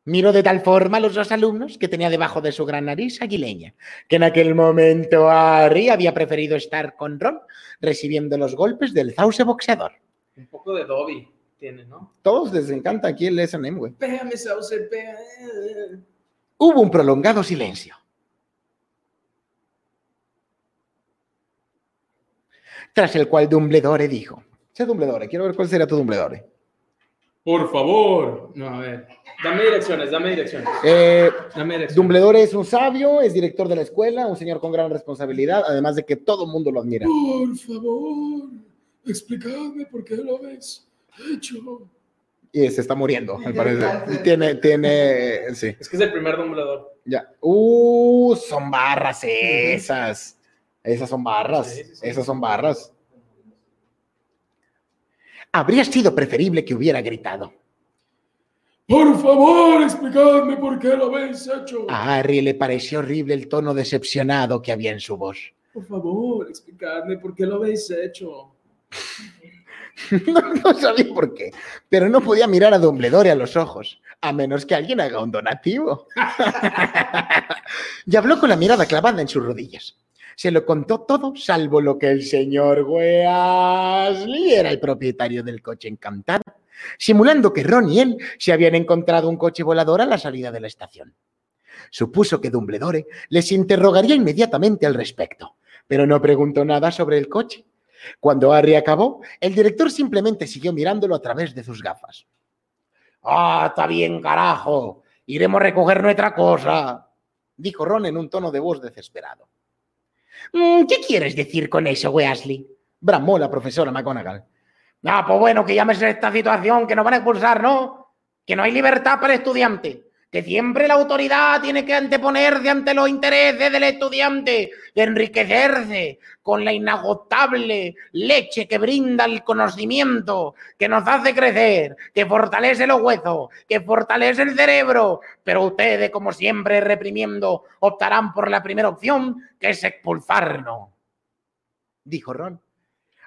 Miró de tal forma a los dos alumnos que tenía debajo de su gran nariz aguileña, que en aquel momento Harry había preferido estar con Ron, recibiendo los golpes del sauce boxeador. Un poco de Dobby tiene, ¿no? Todos les encanta aquí el S&M, güey. Pégame, Sauce, pégame. Hubo un prolongado silencio. Tras el cual Dumbledore dijo, sé Dumbledore, quiero ver cuál será tu Dumbledore. Por favor. No, a ver. Dame direcciones, dame direcciones. Eh, Dame direcciones. Dumbledore es un sabio, es director de la escuela, un señor con gran responsabilidad, además de que todo el mundo lo admira. Por favor, explícame por qué lo habéis hecho. Y se está muriendo, al parecer. Tiene, tiene, sí, Es que es el primer Dumbledore. ya. Uh, son barras esas. Esas son barras, Sí, sí, sí. esas son barras. Habría sido preferible que hubiera gritado. Por favor, explicadme por qué lo habéis hecho. A Harry le pareció horrible el tono decepcionado que había en su voz. Por favor, explicadme por qué lo habéis hecho. No, no sabía por qué, pero no podía mirar a Dumbledore a los ojos, a menos que alguien haga un donativo. y habló con la mirada clavada en sus rodillas. Se lo contó todo, salvo lo que el señor Weasley era el propietario del coche encantado, simulando que Ron y él se habían encontrado un coche volador a la salida de la estación. Supuso que Dumbledore les interrogaría inmediatamente al respecto, pero no preguntó nada sobre el coche. Cuando Harry acabó, el director simplemente siguió mirándolo a través de sus gafas. ¡Ah, está bien, carajo! Iremos a recoger nuestra cosa, dijo Ron en un tono de voz desesperado. "Mm, ¿Qué quieres decir con eso, Weasley? bramó la profesora McGonagall. Ah, pues bueno, que llames a esta situación, que nos van a expulsar, ¿no? Que no hay libertad para el estudiante. Que siempre la autoridad tiene que anteponerse ante los intereses del estudiante, de enriquecerse con la inagotable leche que brinda el conocimiento, que nos hace crecer, que fortalece los huesos, que fortalece el cerebro. Pero ustedes, como siempre, reprimiendo, optarán por la primera opción, que es expulsarnos. Dijo Ron.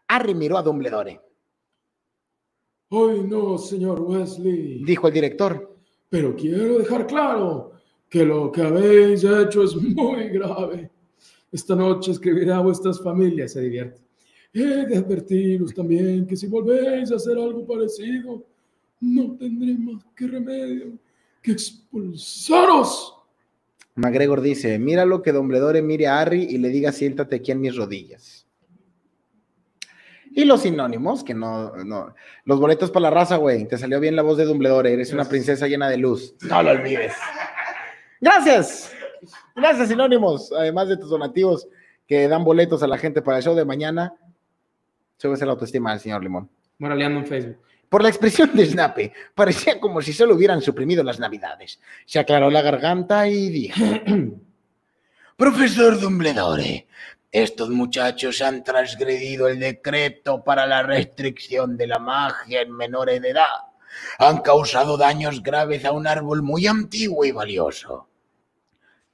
Harry miró a Dumbledore. Ay, no, señor Wesley. Dijo el director. Pero quiero dejar claro que lo que habéis hecho es muy grave. Esta noche escribiré a vuestras familias, se divierte. He de advertiros también que si volvéis a hacer algo parecido, no tendré más que remedio que expulsaros. McGregor dice, míralo que Dumbledore mire a Harry y le diga siéntate aquí en mis rodillas. Y los sinónimos, que no, no. Los boletos para la raza, güey. Te salió bien la voz de Dumbledore. Eres una princesa llena de luz. No lo olvides. Gracias. Gracias, sinónimos. Además de tus donativos que dan boletos a la gente para el show de mañana. Súbese la autoestima del señor Limón. Moraleando en Facebook. Por la expresión de Snape, parecía como si solo hubieran suprimido las navidades. Se aclaró la garganta y dijo: Profesor Dumbledore, estos muchachos han transgredido el decreto para la restricción de la magia en menores de edad. Han causado daños graves a un árbol muy antiguo y valioso.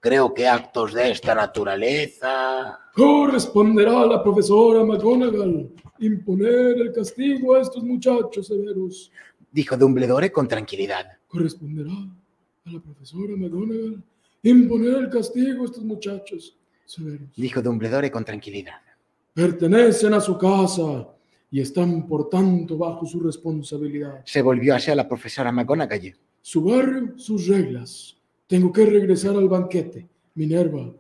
Creo que actos de esta naturaleza. Corresponderá a la profesora McGonagall imponer el castigo a estos muchachos severos. Dijo Dumbledore con tranquilidad. Corresponderá a la profesora McGonagall imponer el castigo a estos muchachos severos. Dijo Dumbledore con tranquilidad. Pertenecen a su casa y están por tanto bajo su responsabilidad. Se volvió hacia la profesora McGonagall. Su barrio, sus reglas. Tengo que regresar al banquete. Minerva,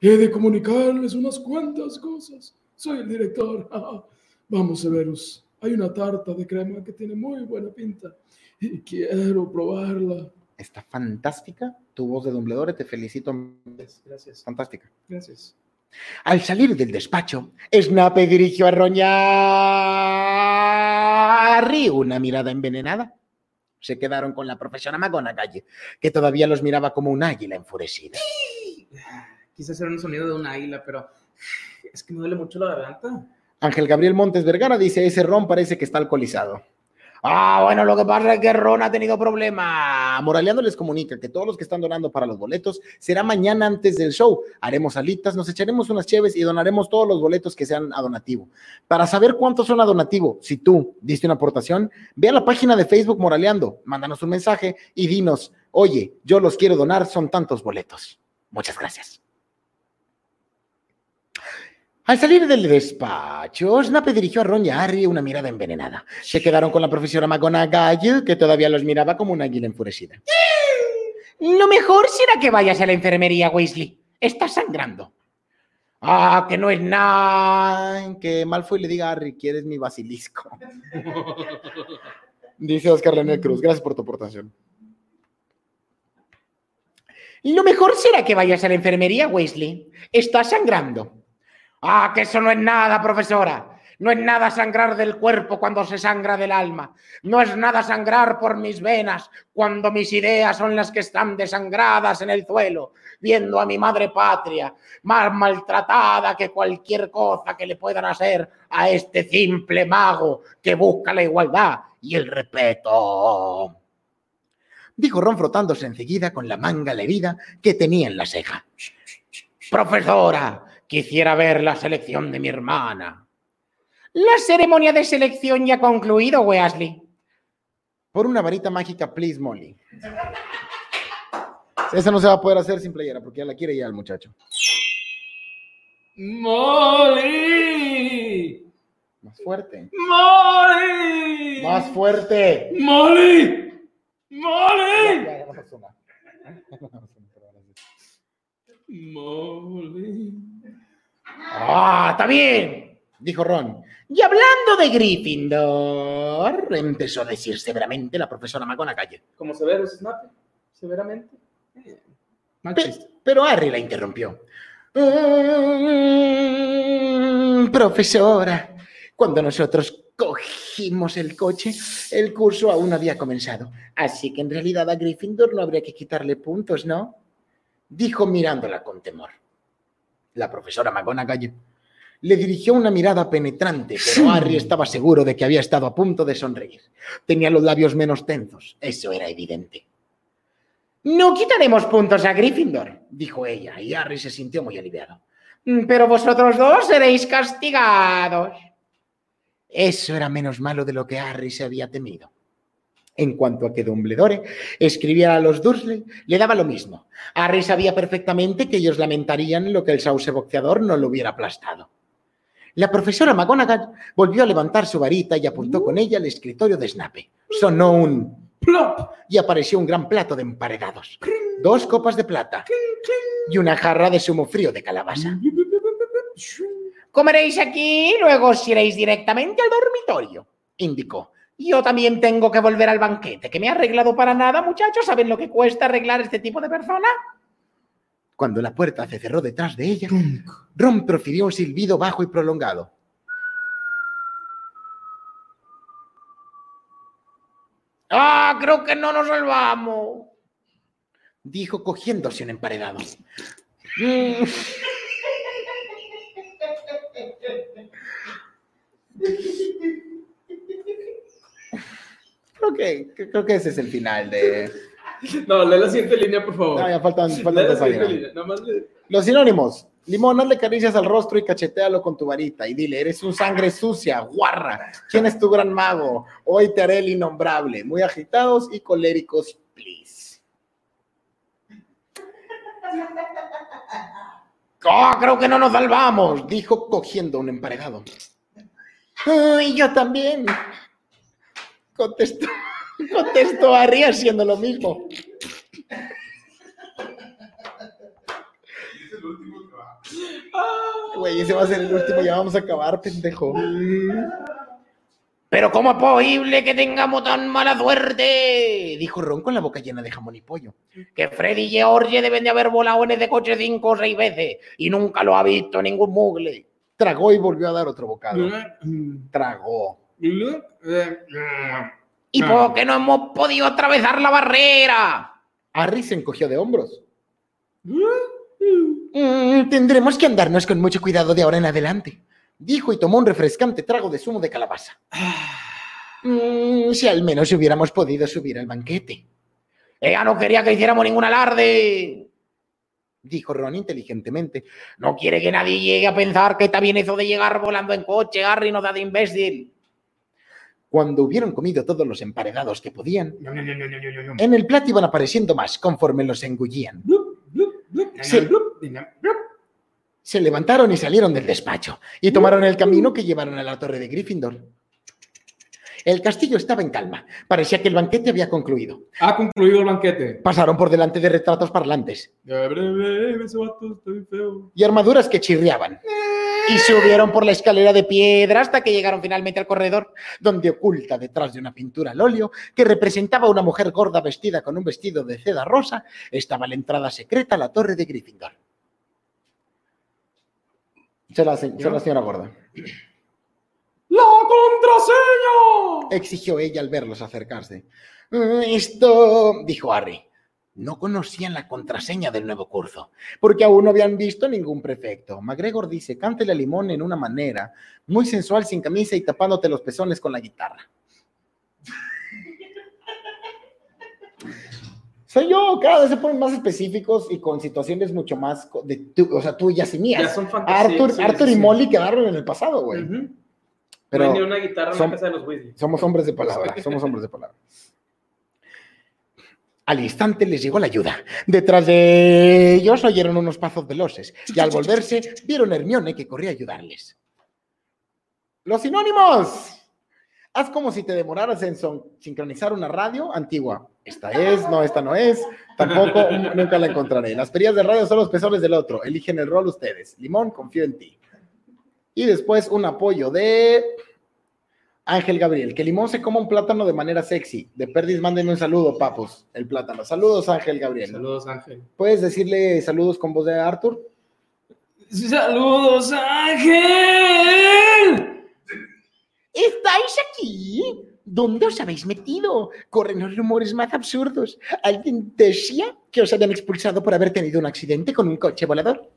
he de comunicarles unas cuantas cosas. Soy el director. Vamos, Severus. Hay una tarta de crema que tiene muy buena pinta y quiero probarla. Está fantástica tu voz de Dumbledore. Te felicito. Gracias. Fantástica. Gracias. Al salir del despacho, Snape dirigió a Roñar una mirada envenenada. Se quedaron con la profesora McGonagall, que todavía los miraba como un águila enfurecida. Quise hacer un sonido de un águila, pero es que me duele mucho la garganta. Ángel Gabriel Montes Vergara dice, ese Ron parece que está alcoholizado. Ah, bueno, lo que pasa es que Ron ha tenido problemas. Moraleando les comunica que todos los que están donando para los boletos será mañana antes del show. Haremos alitas, nos echaremos unas cheves y donaremos todos los boletos que sean a donativo. Para saber cuántos son a donativo, si tú diste una aportación, ve a la página de Facebook Moraleando, mándanos un mensaje y dinos, oye, yo los quiero donar, son tantos boletos. Muchas gracias. Al salir del despacho, Snape dirigió a Ron y a Harry una mirada envenenada. Se quedaron con la profesora McGonagall, que todavía los miraba como una águila enfurecida. Lo mejor será que vayas a la enfermería, Weasley. Estás sangrando. Ah, que no es nada. Que Malfoy le diga a Harry, ¿quieres mi basilisco? Dice Oscar René Cruz. Gracias por tu aportación. Lo mejor será que vayas a la enfermería, Weasley. Estás sangrando. Ah, que eso no es nada, profesora. No es nada sangrar del cuerpo cuando se sangra del alma. No es nada sangrar por mis venas cuando mis ideas son las que están desangradas en el suelo, viendo a mi madre patria más maltratada que cualquier cosa que le puedan hacer a este simple mago que busca la igualdad y el respeto. Dijo Ron frotándose enseguida con la manga la herida que tenía en la ceja. Profesora, quisiera ver la selección de mi hermana. La ceremonia de selección ya ha concluido, Weasley. Por una varita mágica, please, Molly. Esa no se va a poder hacer sin playera porque ya la quiere ya el muchacho. ¡Molly! Más fuerte. ¡Molly! Más fuerte. ¡Molly! ¡Molly! Ya, ya. ¡Molly! Ah, está bien. Dijo Ron. Y hablando de Gryffindor, empezó a decir severamente la profesora McGonagall. ¿Cómo se ve los Snape? ¿Severamente? Eh, Pe- pero Harry la interrumpió. "Mm, profesora, cuando nosotros cogimos el coche, el curso aún no había comenzado. Así que en realidad a Gryffindor no habría que quitarle puntos, ¿no? Dijo mirándola con temor. La profesora McGonagall le dirigió una mirada penetrante, pero Harry estaba seguro de que había estado a punto de sonreír. Tenía los labios menos tensos, eso era evidente. No quitaremos puntos a Gryffindor, dijo ella, y Harry se sintió muy aliviado. "Mm, Pero vosotros dos seréis castigados. Eso era menos malo de lo que Harry se había temido. En cuanto a que Dumbledore escribiera a los Dursley, le daba lo mismo. Harry sabía perfectamente que ellos lamentarían lo que el sauce boxeador no lo hubiera aplastado. La profesora McGonagall volvió a levantar su varita y apuntó con ella al escritorio de Snape. Sonó un ¡Plop! y apareció un gran plato de emparedados, dos copas de plata y una jarra de zumo frío de calabaza. Comeréis aquí luego os iréis directamente al dormitorio, indicó. Yo también tengo que volver al banquete, que me he arreglado para nada, muchachos. ¿Saben lo que cuesta arreglar este tipo de persona? Cuando la puerta se cerró detrás de ella, Ron profirió un silbido bajo y prolongado. ¡Ah, creo que no nos salvamos! Dijo cogiéndose un emparedado. Mm. Creo que, creo que ese es el final de... No, lee la siguiente línea, por favor. No, ya faltan, faltan dos páginas. le- Los sinónimos. Limón, hazle caricias al rostro y cachetealo con tu varita y dile, eres un sangre sucia, guarra. ¿Quién es tu gran mago? Hoy te haré el innombrable. Muy agitados y coléricos, please. ¡Oh, creo que no nos salvamos! Dijo cogiendo un emparedado. ¡Ay, yo también! Contestó, contestó Harry haciendo lo mismo. Güey, ese va a ser el último, ya vamos a acabar, pendejo. Pero ¿cómo es posible que tengamos tan mala suerte? Dijo Ron con la boca llena de jamón y pollo. Que Freddy y George deben de haber volado en ese coche cinco o seis veces y nunca lo ha visto ningún mugle. Tragó y volvió a dar otro bocado. Mm. Tragó. ¿Y por qué no hemos podido atravesar la barrera? Harry se encogió de hombros. Mm, tendremos que andarnos con mucho cuidado de ahora en adelante, dijo y tomó un refrescante trago de zumo de calabaza. Mm, si al menos hubiéramos podido subir al banquete, Ella no quería que hiciéramos ningún alarde. dijo Ron inteligentemente. No quiere que nadie llegue a pensar que está bien eso de llegar volando en coche, Harry, no da de imbécil. Cuando hubieron comido todos los emparedados que podían, en el plato iban apareciendo más conforme los engullían. Se levantaron y salieron del despacho y tomaron el camino que llevaron a la torre de Gryffindor. El castillo estaba en calma. Parecía que el banquete había concluido. Ha concluido el banquete. Pasaron por delante de retratos parlantes y armaduras que chirriaban. Y subieron por la escalera de piedra hasta que llegaron finalmente al corredor. donde oculta detrás de una pintura al óleo que representaba a una mujer gorda vestida con un vestido de seda rosa, estaba la entrada secreta a la torre de Gryffindor. Se la, se la señora gorda. ¡La contraseña! Exigió ella al verlos acercarse. "Mm, Esto, dijo Harry. No conocían la contraseña del nuevo curso. Porque aún no habían visto ningún prefecto. MacGregor dice, cántele a Limón en una manera muy sensual, sin camisa y tapándote los pezones con la guitarra. Soy yo, cada vez se ponen más específicos y con situaciones mucho más de tu- o sea, tuyas y mías. Ya son fantasías. Arthur, sí, Arthur sí, y sí. Molly quedaron en el pasado, güey. Ujú. Pero no hay ni una guitarra en la casa de los Weasley. somos hombres de palabra, somos hombres de palabra. Al instante les llegó la ayuda. Detrás de ellos oyeron unos pasos veloces y al volverse vieron a Hermione que corría a ayudarles. ¡Los sinónimos! Haz como si te demoraras en son- sincronizar una radio antigua. Esta es, no, esta no es, tampoco, nunca la encontraré. Las perillas de radio son los pezones del otro. Eligen el rol ustedes. Limón, confío en ti. Y después un apoyo de Ángel Gabriel. Que Limón se coma un plátano de manera sexy. De Perdis, mándenme un saludo, papos. El plátano. Saludos, Ángel Gabriel. Saludos, Ángel. ¿Puedes decirle saludos con voz de Arthur? Saludos, Ángel. ¿Estáis aquí? ¿Dónde os habéis metido? Corren los rumores más absurdos. ¿Alguien decía que os habían expulsado por haber tenido un accidente con un coche volador?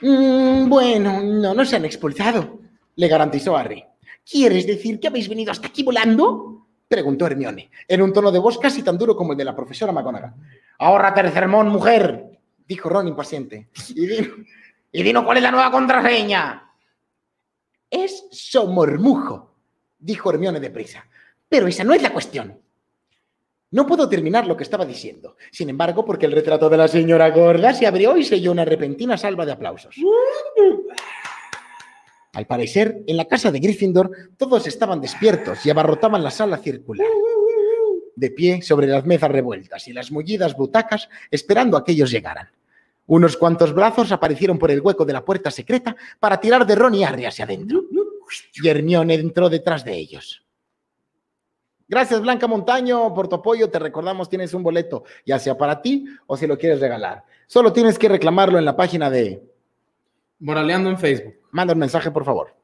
Mm, bueno, no nos han expulsado, le garantizó Harry. ¿Quieres decir que habéis venido hasta aquí volando? Preguntó Hermione, en un tono de voz casi tan duro como el de la profesora McGonagall. Ahórrate el sermón, mujer, dijo Ron impaciente. Y dinos, y cuál es la nueva contraseña. Es somormujo, dijo Hermione deprisa. Pero esa no es la cuestión. No puedo terminar lo que estaba diciendo. Sin embargo, porque el retrato de la señora gorda se abrió y selló una repentina salva de aplausos. Al parecer, en la casa de Gryffindor todos estaban despiertos y abarrotaban la sala circular. De pie sobre las mesas revueltas y las mullidas butacas esperando a que ellos llegaran. Unos cuantos brazos aparecieron por el hueco de la puerta secreta para tirar de Ron y Harry hacia adentro. Y Hermione entró detrás de ellos. Gracias, Blanca Montaño, por tu apoyo. Te recordamos, tienes un boleto, ya sea para ti o si lo quieres regalar. Solo tienes que reclamarlo en la página de... Moraleando en Facebook. Manda un mensaje, por favor.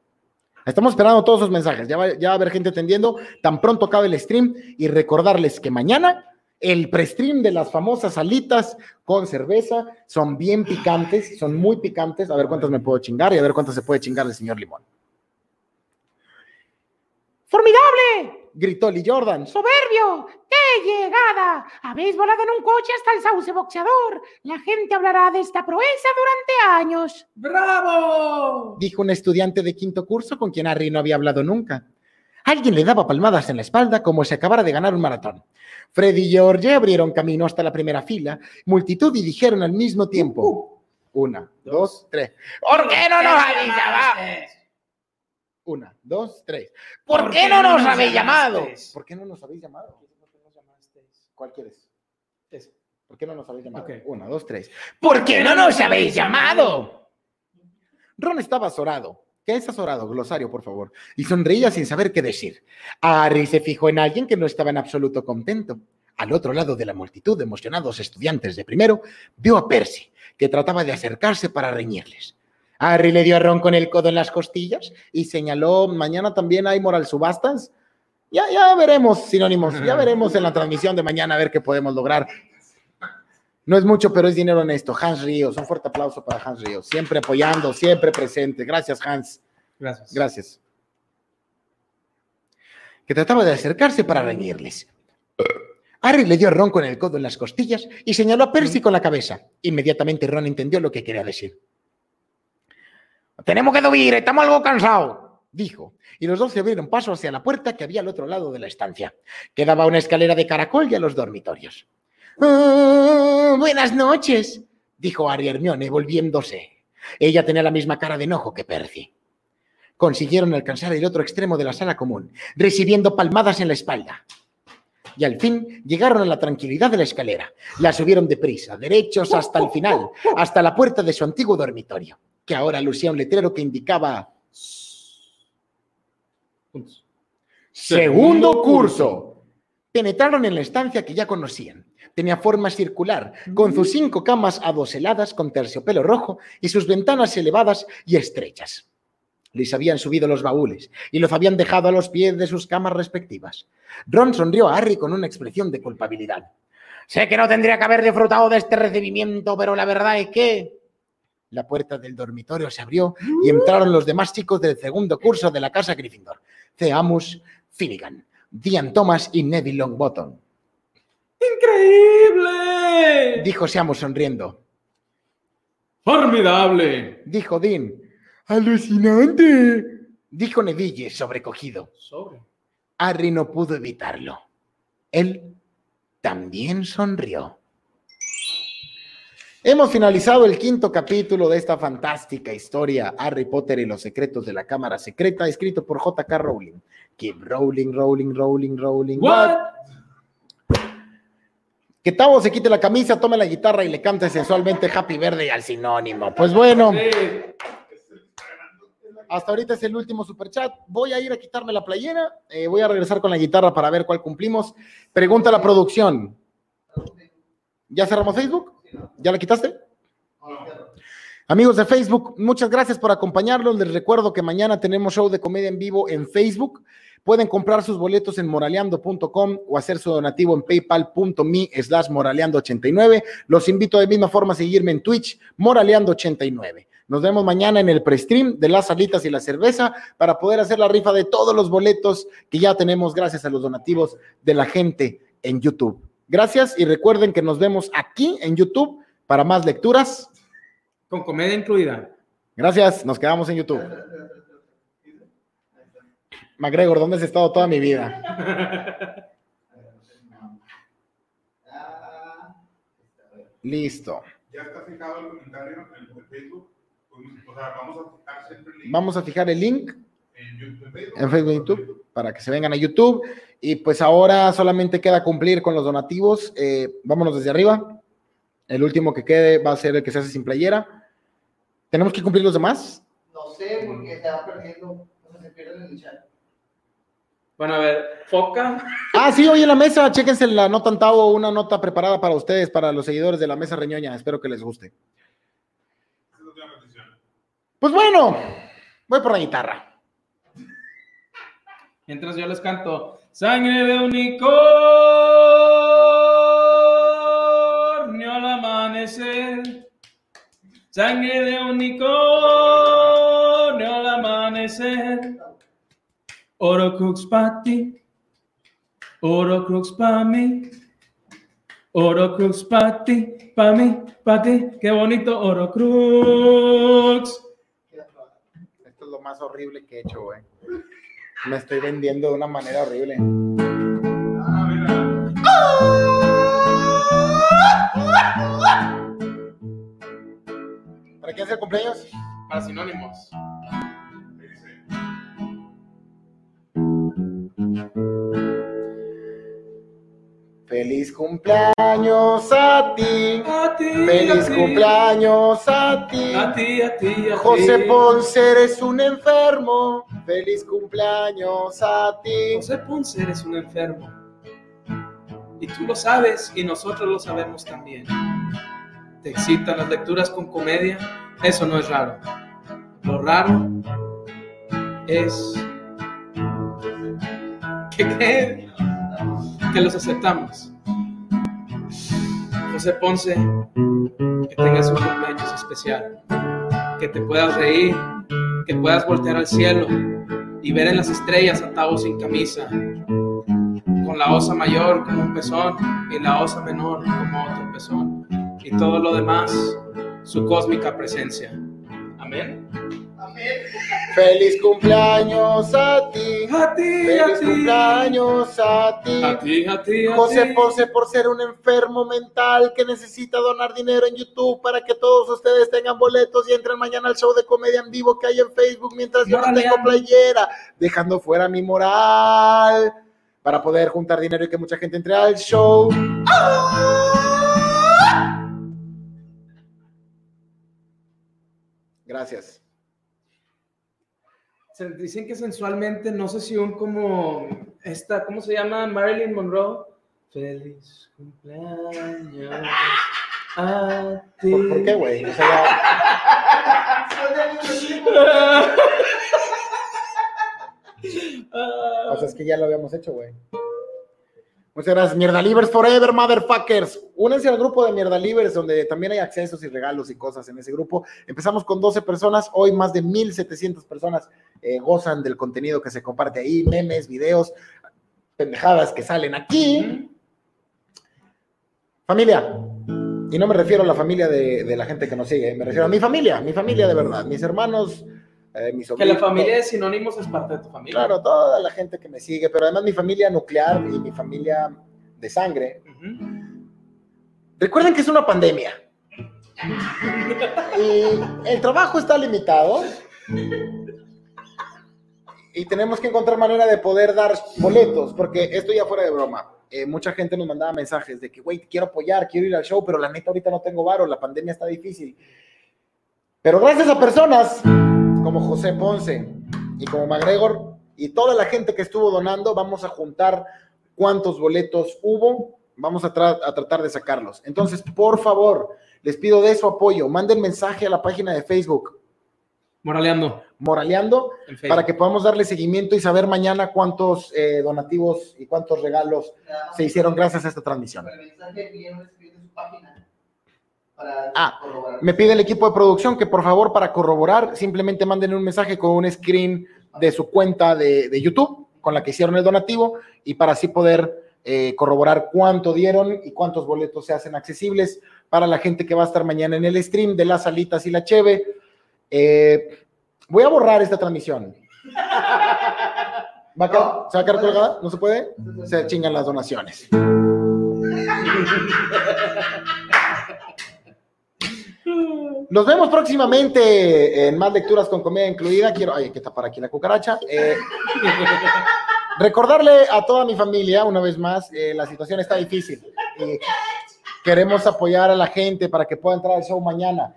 Estamos esperando todos sus mensajes. Ya va, ya va a haber gente atendiendo. Tan pronto acabe el stream y recordarles que mañana el pre-stream de las famosas alitas con cerveza son bien picantes, son muy picantes. A ver cuántas me puedo chingar y a ver cuántas se puede chingar el señor Limón. ¡Formidable! Gritó Lee Jordan. ¡Soberbio! ¡Qué llegada! Habéis volado en un coche hasta el sauce boxeador. La gente hablará de esta proeza durante años. ¡Bravo! Dijo un estudiante de quinto curso con quien Harry no había hablado nunca. Alguien le daba palmadas en la espalda como si acabara de ganar un maratón. Fred y George abrieron camino hasta la primera fila, multitud y dijeron al mismo tiempo. Una, dos, tres. ¿Por qué no nos habéis llamado? Una, dos, tres. ¿Por qué no nos habéis llamado? ¿Por qué no nos habéis llamado? ¿Cuál quieres? ¿Por qué no nos habéis llamado? Una, dos, tres. ¿Por qué no nos habéis llamado? Ron estaba azorado. ¿Qué es azorado? Glosario, por favor. Y sonreía sin saber qué decir. Harry se fijó en alguien que no estaba en absoluto contento. Al otro lado de la multitud de emocionados estudiantes de primero, vio a Percy, que trataba de acercarse para reñirles. Harry le dio a Ron con el codo en las costillas y señaló, mañana también hay moral subastas. Ya, ya veremos, sinónimos, ya veremos en la transmisión de mañana a ver qué podemos lograr. No es mucho, pero es dinero honesto. Hans Ríos, un fuerte aplauso para Hans Ríos. Siempre apoyando, siempre presente. Gracias, Hans. Gracias. Gracias. Que trataba de acercarse para reñirles. Harry le dio a Ron con el codo en las costillas y señaló a Percy con la cabeza. Inmediatamente Ron entendió lo que quería decir. Tenemos que dormir, estamos algo cansados, dijo. Y los dos se abrieron paso hacia la puerta que había al otro lado de la estancia. Quedaba una escalera de caracol y a los dormitorios. "Ah, buenas noches, dijo Harry a Hermione, volviéndose. Ella tenía la misma cara de enojo que Percy. Consiguieron alcanzar el otro extremo de la sala común, recibiendo palmadas en la espalda. Y al fin llegaron a la tranquilidad de la escalera. La subieron deprisa, derechos hasta el final, hasta la puerta de su antiguo dormitorio, que ahora lucía un letrero que indicaba. Segundo curso. Penetraron en la estancia que ya conocían. Tenía forma circular, con sus cinco camas adoseladas con terciopelo rojo y sus ventanas elevadas y estrechas. Les habían subido los baúles y los habían dejado a los pies de sus camas respectivas. Ron sonrió a Harry con una expresión de culpabilidad. Sé que no tendría que haber disfrutado de este recibimiento, pero la verdad es que... La puerta del dormitorio se abrió y entraron los demás chicos del segundo curso de la casa Gryffindor. Theamus Finnegan, Dian Thomas y Neville Longbottom. ¡Increíble! Dijo Seamus sonriendo. ¡Formidable! Dijo Dean. Alucinante, dijo Neville sobrecogido. Sobre. Harry no pudo evitarlo. Él también sonrió. Hemos finalizado el quinto capítulo de esta fantástica historia, Harry Potter y los secretos de la Cámara Secreta, escrito por J.K. Rowling. Keep rolling, rolling, rolling, rolling. What? Que Tavo se quite la camisa, tome la guitarra y le cante sensualmente Happy Verde al sinónimo. Pues bueno, hasta ahorita es el último superchat. Voy a ir a quitarme la playera, eh, voy a regresar con la guitarra para ver cuál cumplimos. Pregunta a la producción. ¿Ya cerramos Facebook? ¿Ya la quitaste? Amigos de Facebook, muchas gracias por acompañarnos. Les recuerdo que mañana tenemos show de comedia en vivo en Facebook. Pueden comprar sus boletos en moraleando.com o hacer su donativo en paypal.me slash moraleando89. Los invito de misma forma a seguirme en Twitch, moraleando89. Nos vemos mañana en el pre-stream de las salitas y la cerveza para poder hacer la rifa de todos los boletos que ya tenemos gracias a los donativos de la gente en YouTube. Gracias y recuerden que nos vemos aquí en YouTube para más lecturas. Con comedia incluida. Gracias, nos quedamos en YouTube. McGregor, ¿dónde has estado toda mi vida? Listo. Ya está fijado el comentario en el Facebook. O sea, vamos a fijar siempre el link Vamos a fijar el link en YouTube. en Facebook. en Facebook y YouTube para que se vengan a YouTube. Y pues ahora solamente queda cumplir con los donativos. Eh, vámonos desde arriba. El último que quede va a ser el que se hace sin playera. ¿Tenemos que cumplir los demás? No sé, porque se va perdiendo, o sea, se pierde en el chat. Bueno, a ver, foca. Ah, sí, hoy en la mesa, chéquense la nota Antavo, una nota preparada para ustedes, para los seguidores de la mesa reñoña. Espero que les guste. Pues bueno, voy por la guitarra. Mientras yo les canto, sangre de unicornio al amanecer. Sangre de unicornio al amanecer. Orocrux pa' ti, Orocrux pa' mí. Orocrux pa' ti, pa' mí, pa' ti. Qué bonito Orocrux. Esto es lo más horrible que he hecho, güey. Me estoy vendiendo de una manera horrible. Ah, mira. ¿Para quién es el cumpleaños? Para sinónimos. Feliz cumpleaños a ti. A ti, Feliz a ti. cumpleaños a ti. A ti, a ti, a José ti. Ponce, eres un enfermo. Feliz cumpleaños a ti. José Ponce eres un enfermo. Y tú lo sabes y nosotros lo sabemos también. ¿Te excitan las lecturas con comedia? Eso no es raro. Lo raro es que, que, que los aceptamos. José Ponce, que tengas un cumpleaños especial. Que te puedas reír, que puedas voltear al cielo y ver en las estrellas a Tavo sin camisa, con la osa mayor como un pezón y la osa menor como otro pezón, y todo lo demás, su cósmica presencia. Amén. Feliz cumpleaños a ti. A ti, Feliz cumpleaños a ti. A ti, a ti, a José ti. Ponce por ser un enfermo mental que necesita donar dinero en YouTube para que todos ustedes tengan boletos y entren mañana al show de comedia en vivo que hay en Facebook mientras yo no tengo playera, dejando fuera mi moral para poder juntar dinero y que mucha gente entre al show. Gracias. Se dicen que sensualmente, no sé si un como esta, ¿cómo se llama? Marilyn Monroe. Feliz cumpleaños a ti. ¿Por, por qué, güey? O sea, ya- O sea, es que ya lo habíamos hecho, güey. Muchas gracias. Mierda Livers Forever, motherfuckers. Únense al grupo de Mierda Livers, donde también hay accesos y regalos y cosas en ese grupo. Empezamos con 12 personas. Hoy más de 1,700 personas eh, gozan del contenido que se comparte ahí. Memes, videos, pendejadas que salen aquí. Familia. Y no me refiero a la familia de la gente que nos sigue. Me refiero a mi familia. Mi familia de verdad. Mis hermanos eh, Que la familia de sinónimos es parte de tu familia. Claro, toda la gente que me sigue, pero además mi familia nuclear y mi familia de sangre. Recuerden que es una pandemia. Y el trabajo está limitado. Y tenemos que encontrar manera de poder dar boletos, porque esto ya fuera de broma. eh, mucha gente nos mandaba mensajes de que, güey, quiero apoyar, quiero ir al show, pero la neta ahorita no tengo varo, la pandemia está difícil. Pero gracias a personas como José Ponce y como McGregor y toda la gente que estuvo donando, vamos a juntar cuántos boletos hubo, vamos a, tra- a tratar de sacarlos. Entonces, por favor, les pido de su apoyo, manden mensaje a la página de Facebook, Moraleando. Moraleando, para que podamos darle seguimiento y saber mañana cuántos eh, donativos y cuántos regalos se hicieron gracias a esta transmisión. El mensaje un screen de su página. Para Ah, corroborar. Me pide el equipo de producción que por favor para corroborar simplemente manden un mensaje con un screen de su cuenta de, de YouTube con la que hicieron el donativo y para así poder eh, corroborar cuánto dieron y cuántos boletos se hacen accesibles para la gente que va a estar mañana en el stream de las alitas y la cheve. Eh, voy a borrar esta transmisión. ¿Va a quedar- No. ¿Se va a quedar colgada? ¿No se puede? Se chingan las donaciones. Nos vemos próximamente en más lecturas con comedia incluida. Quiero, ay, hay que tapar aquí la cucaracha. Eh, recordarle a toda mi familia, una vez más, eh, la situación está difícil. Eh, queremos apoyar a la gente para que pueda entrar al show mañana.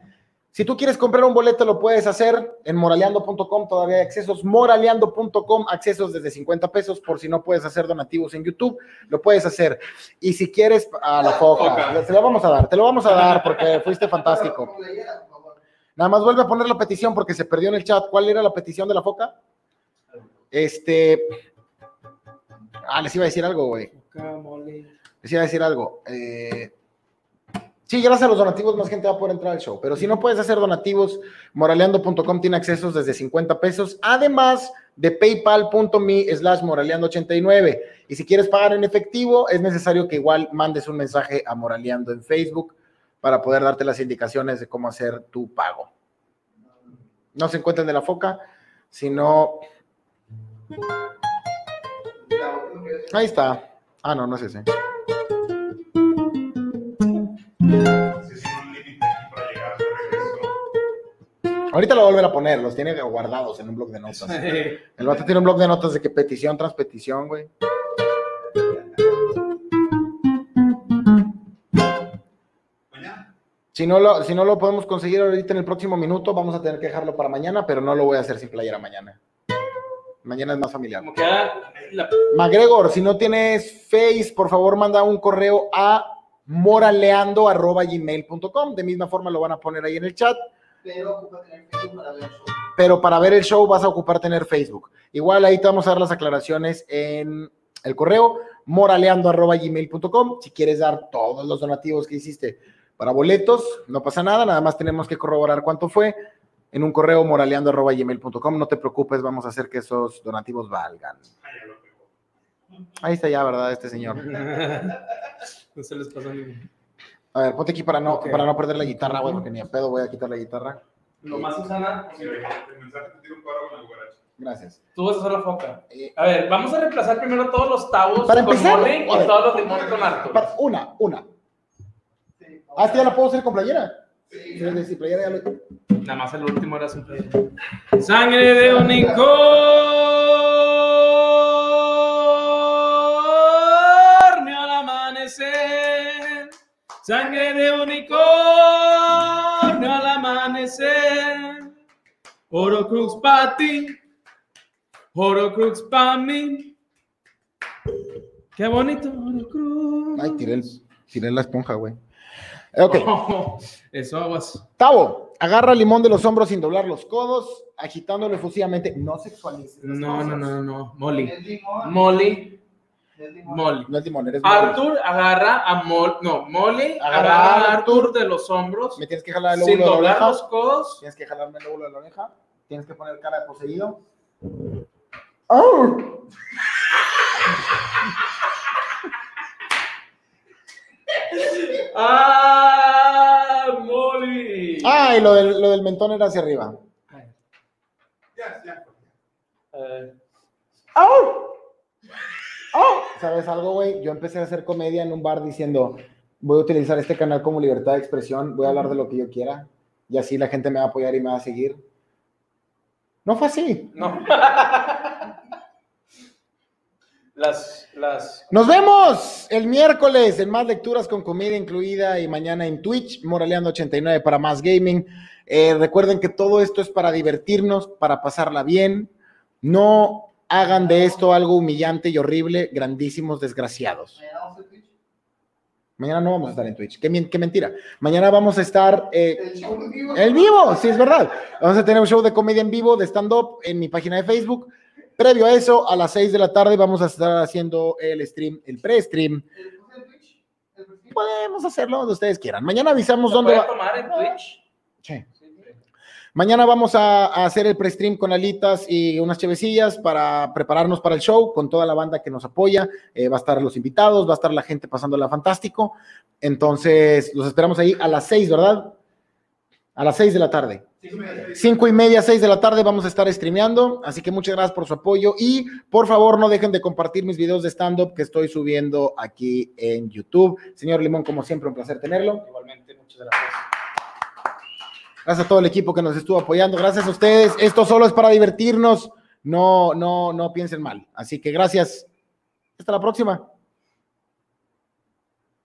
Si tú quieres comprar un boleto, lo puedes hacer en moraleando.com. Todavía hay accesos. Moraleando.com, accesos desde 50 pesos. Por si no puedes hacer donativos en YouTube, lo puedes hacer. Y si quieres, a la foca, te lo vamos a dar. Te lo vamos a dar porque fuiste fantástico. Nada más vuelve a poner la petición porque se perdió en el chat. ¿Cuál era la petición de la foca? Este. Ah, les iba a decir algo, güey. Les iba a decir algo. Eh, Sí, gracias a los donativos más gente va a poder entrar al show. Pero si no puedes hacer donativos, moraleando.com tiene accesos desde 50 pesos, además de paypal.me slash moraleando89. Y si quieres pagar en efectivo, es necesario que igual mandes un mensaje a Moraleando en Facebook para poder darte las indicaciones de cómo hacer tu pago. No se encuentren de la foca, sino... Ahí está. Ah, no, no es ese. Ahorita lo voy a volver a poner, los tiene guardados en un blog de notas. El vato tiene un blog de notas de que petición tras petición, güey. Si no, lo, si no lo podemos conseguir ahorita en el próximo minuto, vamos a tener que dejarlo para mañana, pero no lo voy a hacer sin playera mañana. Mañana es más familiar. Como que ya la- McGregor, si no tienes Face, por favor manda un correo a moraleando.gmail.com. De misma forma lo van a poner ahí en el chat, Pero ocupa tener Facebook para ver el show. pero para ver el show vas a ocupar tener Facebook. Igual ahí te vamos a dar las aclaraciones en el correo moraleando.gmail.com. Si quieres dar todos los donativos que hiciste para boletos, no pasa nada, nada más tenemos que corroborar cuánto fue en un correo moraleando.gmail.com. No te preocupes, vamos a hacer que esos donativos valgan. Ah, ya lo pegó. Ahí está ya, ¿verdad? Este señor. no se les pasó ni. A ver, ponte aquí para no, para no perder la guitarra, güey, porque ni a pedo voy a quitar la guitarra. Lo más, Susana, Sí, el mensaje te tira un paro con el guarache. Gracias. tú vas a hacer la foca. Eh, A ver, vamos a reemplazar primero todos los tabos Para con empezar, mole y todos los limones con Arthur. para- una, una. Sí, Ah, ¿esta ya la puedo hacer con playera? Sí, Sí, sí, sí, playera ya lo... Nada más el último era su Sangre de unicornio Sangre de unicornio al amanecer. Horocrux para ti. Horocrux para mí. Qué bonito, Horocrux. Ay, tiré, el- tiré la esponja, güey. Ok. Eso aguas. Tavo, agarra el limón de los hombros sin doblar los codos, agitándolo efusivamente. No sexualices. No, cosas. no, no, no. Molly. Molly. Molly. No es limón, eres Molly. Arthur agarra a Molly. No, Molly Agarra agarra a Arthur de los hombros Me tienes que jalar el sin lóbulo de la oreja. los codos. Tienes que jalarme el lóbulo de la oreja. Tienes que poner cara de poseído. ¡Au! ¡Ah! Molly. Ah, y lo del, lo del mentón era hacia arriba. Eh, ¿Sabes algo, güey? Yo empecé a hacer comedia en un bar diciendo, voy a utilizar este canal como libertad de expresión, voy a hablar de lo que yo quiera y así la gente me va a apoyar y me va a seguir. No fue así. no. las, las, Nos vemos el miércoles en más lecturas con comida incluida y mañana en Twitch, Moraleando89 para más gaming. Eh, recuerden que todo esto es para divertirnos, para pasarla bien. No hagan de esto algo humillante y horrible, grandísimos desgraciados. Mañana vamos a Twitch. Mañana no vamos a estar en Twitch. Qué, men- qué mentira. Mañana vamos a estar eh, El show en vivo. el vivo, sí, es verdad. Vamos a tener un show de comedia en vivo, de stand-up, en mi página de Facebook. Previo a eso, a las 6 de la tarde vamos a estar haciendo el stream, el pre-stream. Podemos hacerlo donde ustedes quieran. Mañana avisamos ¿Se dónde va. tomar en Twitch? Sí. Mañana vamos a, hacer el pre-stream con alitas y unas chevecillas para prepararnos para el show con toda la banda que nos apoya. Eh, va a estar los invitados, va a estar la gente pasándola fantástico. Entonces, los esperamos ahí a las 6, ¿verdad? A las 6 de la tarde. Cinco y media. Cinco y media, seis de la tarde vamos a estar streameando, así que muchas gracias por su apoyo y por favor no dejen de compartir mis videos de stand-up que estoy subiendo aquí en YouTube. Señor Limón, como siempre, un placer tenerlo. Igualmente, muchas gracias. Gracias a todo el equipo que nos estuvo apoyando, gracias a ustedes. Esto solo es para divertirnos, no, no, no piensen mal. Así que gracias. Hasta la próxima.